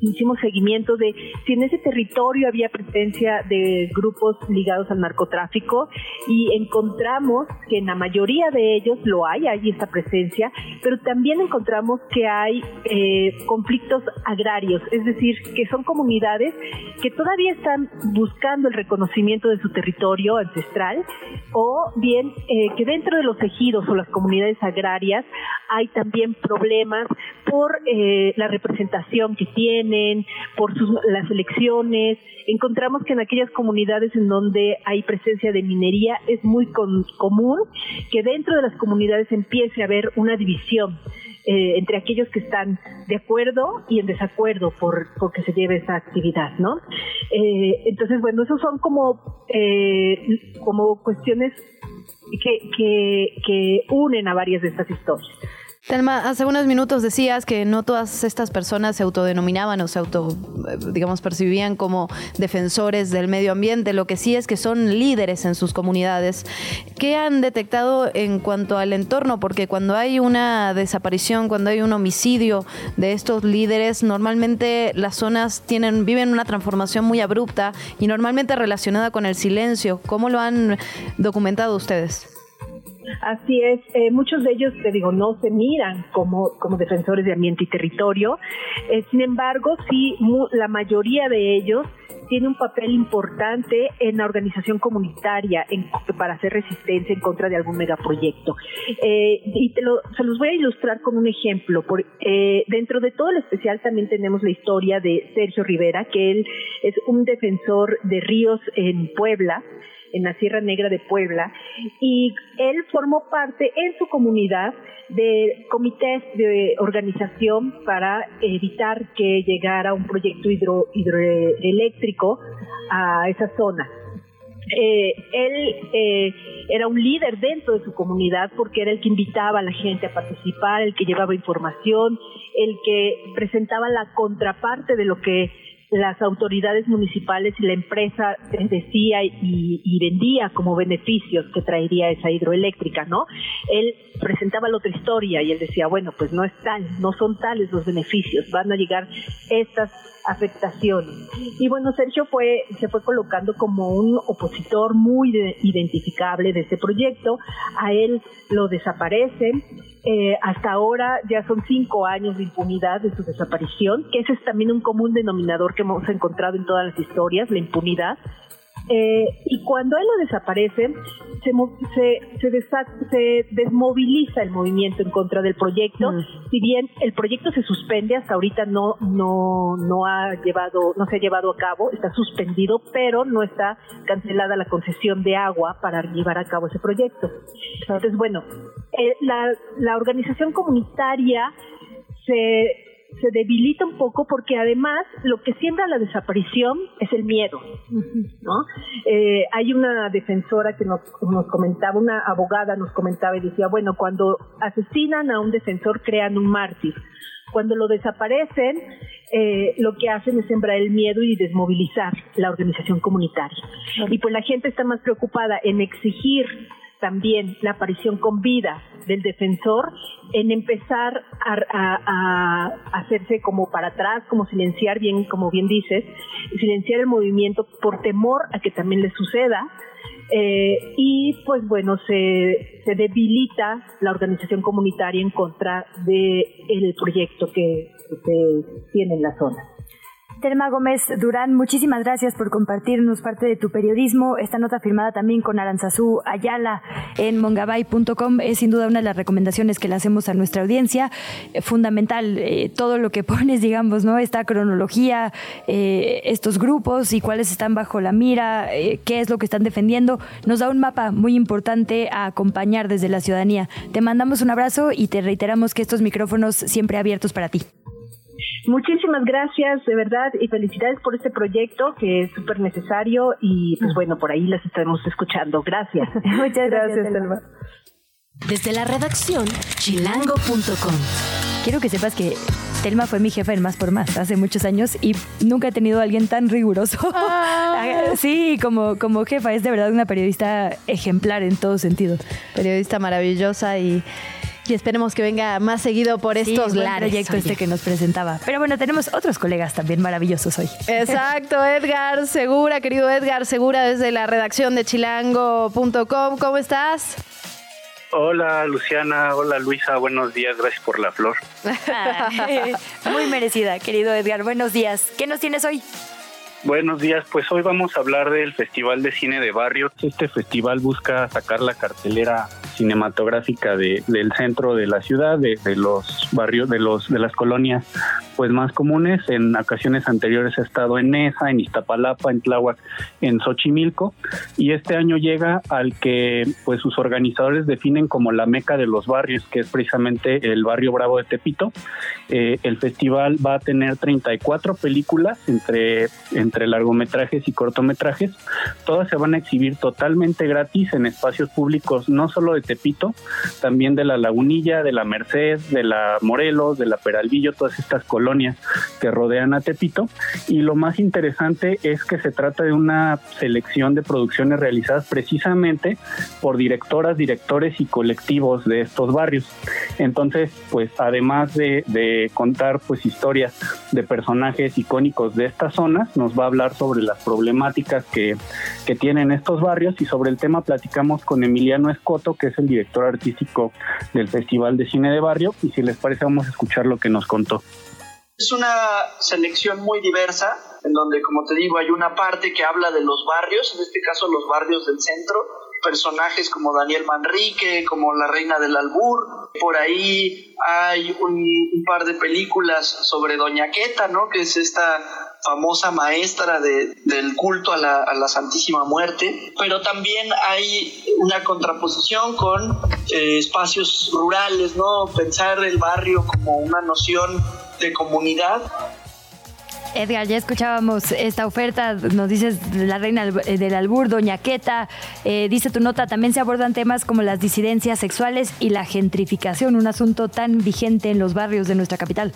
hicimos seguimiento de si en ese territorio había presencia de grupos ligados al narcotráfico y encontramos que en la mayoría de ellos lo hay, hay esa presencia, pero también encontramos que hay conflictos agrarios, es decir, que son comunidades que todavía están buscando el reconocimiento de su territorio ancestral o bien eh, que dentro de los ejidos o las comunidades agrarias hay también problemas por eh, la representación que tienen, por sus, las elecciones. Encontramos que en aquellas comunidades en donde hay presencia de minería es muy común que dentro de las comunidades empiece a haber una división eh, entre aquellos que están de acuerdo y en desacuerdo por, que se lleve esa actividad, ¿no? Eh, entonces, bueno, esos son como, eh, como cuestiones que, que, que unen a varias de estas historias. Telma, hace unos minutos decías que no todas estas personas se autodenominaban o se auto, eh, digamos, percibían como defensores del medio ambiente. Lo que sí es que son líderes en sus comunidades. ¿Qué han detectado en cuanto al entorno? Porque cuando hay una desaparición, cuando hay un homicidio de estos líderes, normalmente las zonas tienen, viven una transformación muy abrupta y normalmente relacionada con el silencio. ¿Cómo lo han documentado ustedes? Así es, eh, muchos de ellos, te digo, no se miran como, como defensores de ambiente y territorio, eh, sin embargo, sí, la mayoría de ellos tiene un papel importante en la organización comunitaria para hacer resistencia en contra de algún megaproyecto. Eh, y te lo, se los voy a ilustrar con un ejemplo. Por, dentro de todo el especial también tenemos la historia de Sergio Rivera, que él es un defensor de ríos en Puebla en la Sierra Negra de Puebla, y él formó parte en su comunidad de comités de organización para evitar que llegara un proyecto hidro, hidroeléctrico a esa zona. Eh, él eh, era un líder dentro de su comunidad porque era el que invitaba a la gente a participar, el que llevaba información, el que presentaba la contraparte de lo que las autoridades municipales y la empresa decía y, vendía como beneficios que traería esa hidroeléctrica, ¿no? Él presentaba la otra historia y él decía, bueno, pues no es tal, no son tales los beneficios, van a llegar estas afectaciones. Y bueno, Sergio fue, se fue colocando como un opositor muy identificable de este proyecto, a él lo desaparecen, eh, hasta ahora ya son cinco años de impunidad de su desaparición, que ese es también un común denominador que hemos encontrado en todas las historias, la impunidad. Eh, y cuando él lo desaparece, se, se, se, desmoviliza el movimiento en contra del proyecto. Mm. Si bien el proyecto se suspende, hasta ahorita no, no, no, ha llevado, no se ha llevado a cabo, está suspendido, pero no está cancelada la concesión de agua para llevar a cabo ese proyecto. Entonces, bueno, eh, la, la organización comunitaria se se debilita un poco porque además lo que siembra la desaparición es el miedo, ¿no? Eh, hay una defensora que nos, nos comentaba, una abogada nos comentaba y decía, bueno, cuando asesinan a un defensor crean un mártir. Cuando lo desaparecen, eh, lo que hacen es sembrar el miedo y desmovilizar la organización comunitaria. Y pues la gente está más preocupada en exigir también la aparición con vida del defensor en empezar a, hacerse como para atrás, como silenciar bien, como bien dices, silenciar el movimiento por temor a que también le suceda. eh, y pues bueno, se, se debilita la organización comunitaria en contra del el proyecto que se tiene en la zona. Telma Gómez Durán, muchísimas gracias por compartirnos parte de tu periodismo. Esta nota firmada también con Aranzazú Ayala en mongabay.com es sin duda una de las recomendaciones que le hacemos a nuestra audiencia. Eh, fundamental, eh, todo lo que pones, digamos, ¿no? Esta cronología, eh, estos grupos y cuáles están bajo la mira, qué es lo que están defendiendo, nos da un mapa muy importante a acompañar desde la ciudadanía. Te mandamos un abrazo y te reiteramos que estos micrófonos siempre abiertos para ti. Muchísimas gracias, de verdad, y felicidades por este proyecto que es súper necesario y pues bueno, por ahí las estaremos escuchando. Gracias. Muchas gracias, Telma. Desde la redacción, chilango.com. Quiero que sepas que Telma fue mi jefa en Más por Más hace muchos años y nunca he tenido a alguien tan riguroso. Ah. sí, como, como jefa, es de verdad una periodista ejemplar en todo sentido. Periodista maravillosa y y esperemos que venga más seguido por estos lares. proyecto este que nos presentaba. Pero bueno, tenemos otros colegas también maravillosos hoy. Exacto, Edgar Segura, querido Edgar Segura desde la redacción de chilango.com. ¿Cómo estás? Hola Luciana, hola Luisa, buenos días, gracias por la flor. Muy merecida, querido Edgar, buenos días. ¿Qué nos tienes hoy? Buenos días, pues hoy vamos a hablar del Festival de Cine de Barrio. Este festival busca sacar la cartelera cinematográfica de, del centro de la ciudad, de, los barrios, de los de las colonias pues más comunes. En ocasiones anteriores ha estado en Nesa, en Iztapalapa, en Tláhuac, en Xochimilco y este año llega al que pues sus organizadores definen como la meca de los barrios, que es precisamente el barrio Bravo de Tepito. Eh, el festival va a tener 34 películas entre entre largometrajes y cortometrajes. Todas se van a exhibir totalmente gratis en espacios públicos, no solo de Tepito, también de la Lagunilla, de la Merced, de la Morelos, de la Peralvillo, todas estas colonias que rodean a Tepito. Y lo más interesante es que se trata de una selección de producciones realizadas precisamente por directoras, directores y colectivos de estos barrios. Entonces, pues además de, de contar pues historias de personajes icónicos de estas zonas, nos va a hablar sobre las problemáticas que, que tienen estos barrios y sobre el tema platicamos con Emiliano Escoto, que es el director artístico del Festival de Cine de Barrio, y si les parece vamos a escuchar lo que nos contó. Es una selección muy diversa, en donde, como te digo, hay una parte que habla de los barrios, en este caso los barrios del centro, personajes como Daniel Manrique, como la Reina del Albur. Por ahí hay un, par de películas sobre Doña Queta, ¿no? Que es esta famosa maestra de, del culto a la, a la, Santísima Muerte. Pero también hay una contraposición con eh, espacios rurales, ¿no? Pensar el barrio como una noción de comunidad Edgar, ya escuchábamos esta oferta, nos dices la reina del albur, Doña Queta, eh, dice tu nota, también se abordan temas como las disidencias sexuales y la gentrificación, un asunto tan vigente en los barrios de nuestra capital.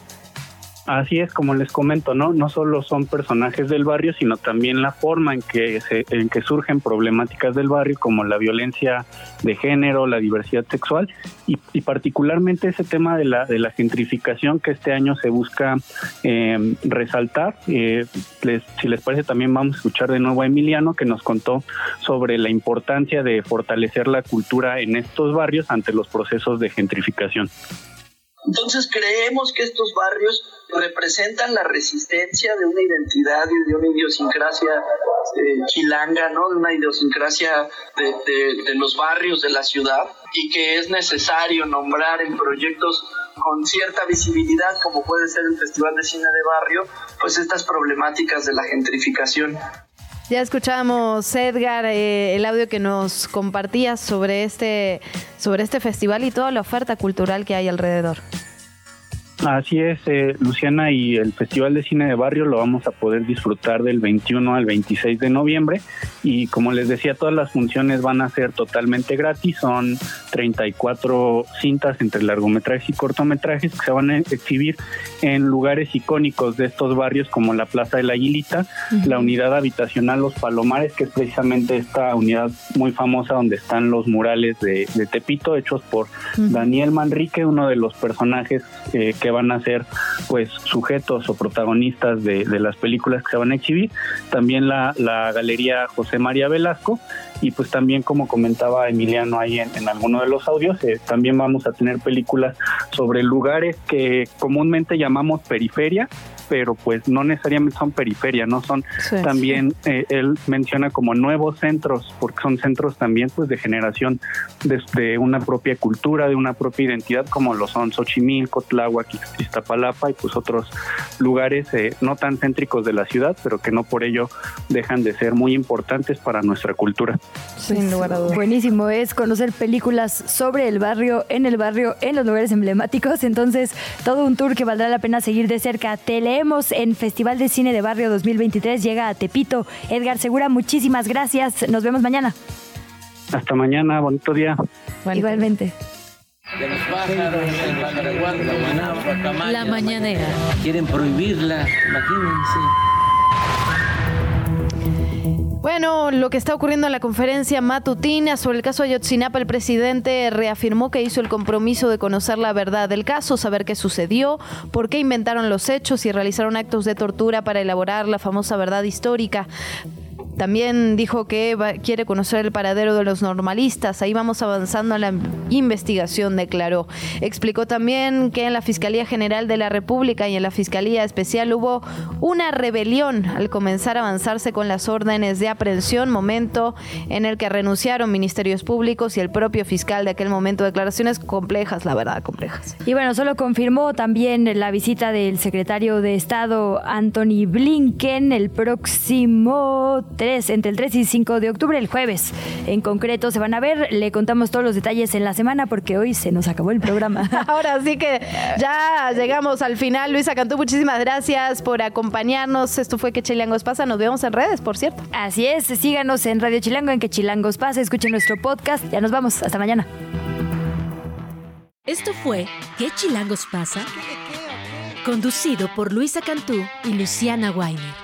Así es, como les comento, ¿no? No solo son personajes del barrio, sino también la forma en que, se, en que surgen problemáticas del barrio, como la violencia de género, la diversidad sexual, y, particularmente ese tema de la, de la gentrificación que este año se busca eh, resaltar. Eh, si les parece, también vamos a escuchar de nuevo a Emiliano, que nos contó sobre la importancia de fortalecer la cultura en estos barrios ante los procesos de gentrificación. Entonces creemos que estos barrios representan la resistencia de una identidad y de una idiosincrasia eh, chilanga, ¿no? De una idiosincrasia de, los barrios de la ciudad y que es necesario nombrar en proyectos con cierta visibilidad, como puede ser el Festival de Cine de Barrio, pues estas problemáticas de la gentrificación. Ya escuchamos, Edgar, eh, el audio que nos compartías sobre este, sobre este festival y toda la oferta cultural que hay alrededor. Así es, eh, Luciana, y el Festival de Cine de Barrio lo vamos a poder disfrutar del 21 al 26 de noviembre. Y como les decía, todas las funciones van a ser totalmente gratis. Son 34 cintas entre largometrajes y cortometrajes que se van a exhibir en lugares icónicos de estos barrios, como la Plaza de la Aguilita, la unidad habitacional Los Palomares, que es precisamente esta unidad muy famosa donde están los murales de, Tepito, hechos por Daniel Manrique, uno de los personajes eh, que van a ser pues sujetos o protagonistas de, las películas que se van a exhibir. También la, Galería José José María Velasco y pues también como comentaba Emiliano ahí en, en alguno de los audios, eh, también vamos a tener películas sobre lugares que comúnmente llamamos periferia, pero pues no necesariamente son periferia, no son Sí. también eh, él menciona como nuevos centros, porque son centros también pues de generación de, de una propia cultura, de una propia identidad, como lo son Xochimilco, Tláhuac, Iztapalapa y pues otros lugares eh, no tan céntricos de la ciudad, pero que no por ello dejan de ser muy importantes para nuestra cultura. Sin lugar a dudas. Buenísimo es conocer películas sobre el barrio, en el barrio, en los lugares emblemáticos. Entonces, todo un tour que valdrá la pena seguir de cerca. Te leemos en Festival de Cine de Barrio 2023. Llega a Tepito. Edgar Segura, muchísimas gracias. Nos vemos mañana. Hasta mañana, bonito día. Igualmente. De los pájaros, el la La mañanera. Quieren prohibirla, imagínense. Bueno, lo que está ocurriendo en la conferencia matutina sobre el caso Ayotzinapa, el presidente reafirmó que hizo el compromiso de conocer la verdad del caso, saber qué sucedió, por qué inventaron los hechos y realizaron actos de tortura para elaborar la famosa verdad histórica. También dijo que quiere conocer el paradero de los normalistas. Ahí vamos avanzando en la investigación, declaró. Explicó también que en la Fiscalía General de la República y en la Fiscalía Especial hubo una rebelión al comenzar a avanzarse con las órdenes de aprehensión, momento en el que renunciaron ministerios públicos y el propio fiscal de aquel momento. Declaraciones complejas, la verdad, complejas. Y bueno, solo confirmó también la visita del secretario de Estado Anthony Blinken el próximo 3, entre el 3 y 5 de octubre, el jueves. En concreto se van a ver, le contamos todos los detalles en la semana porque hoy se nos acabó el programa. Ahora sí que ya llegamos al final. Luisa Cantú, muchísimas gracias por acompañarnos. Esto fue Que Chilangos Pasa. Nos vemos en redes, por cierto. Así es, síganos en Radio Chilango, en que Chilangos pasa, escuchen nuestro podcast. Ya nos vamos, hasta mañana. Esto fue ¿Qué chilangos pasa? Conducido por Luisa Cantú y Luciana Weiner.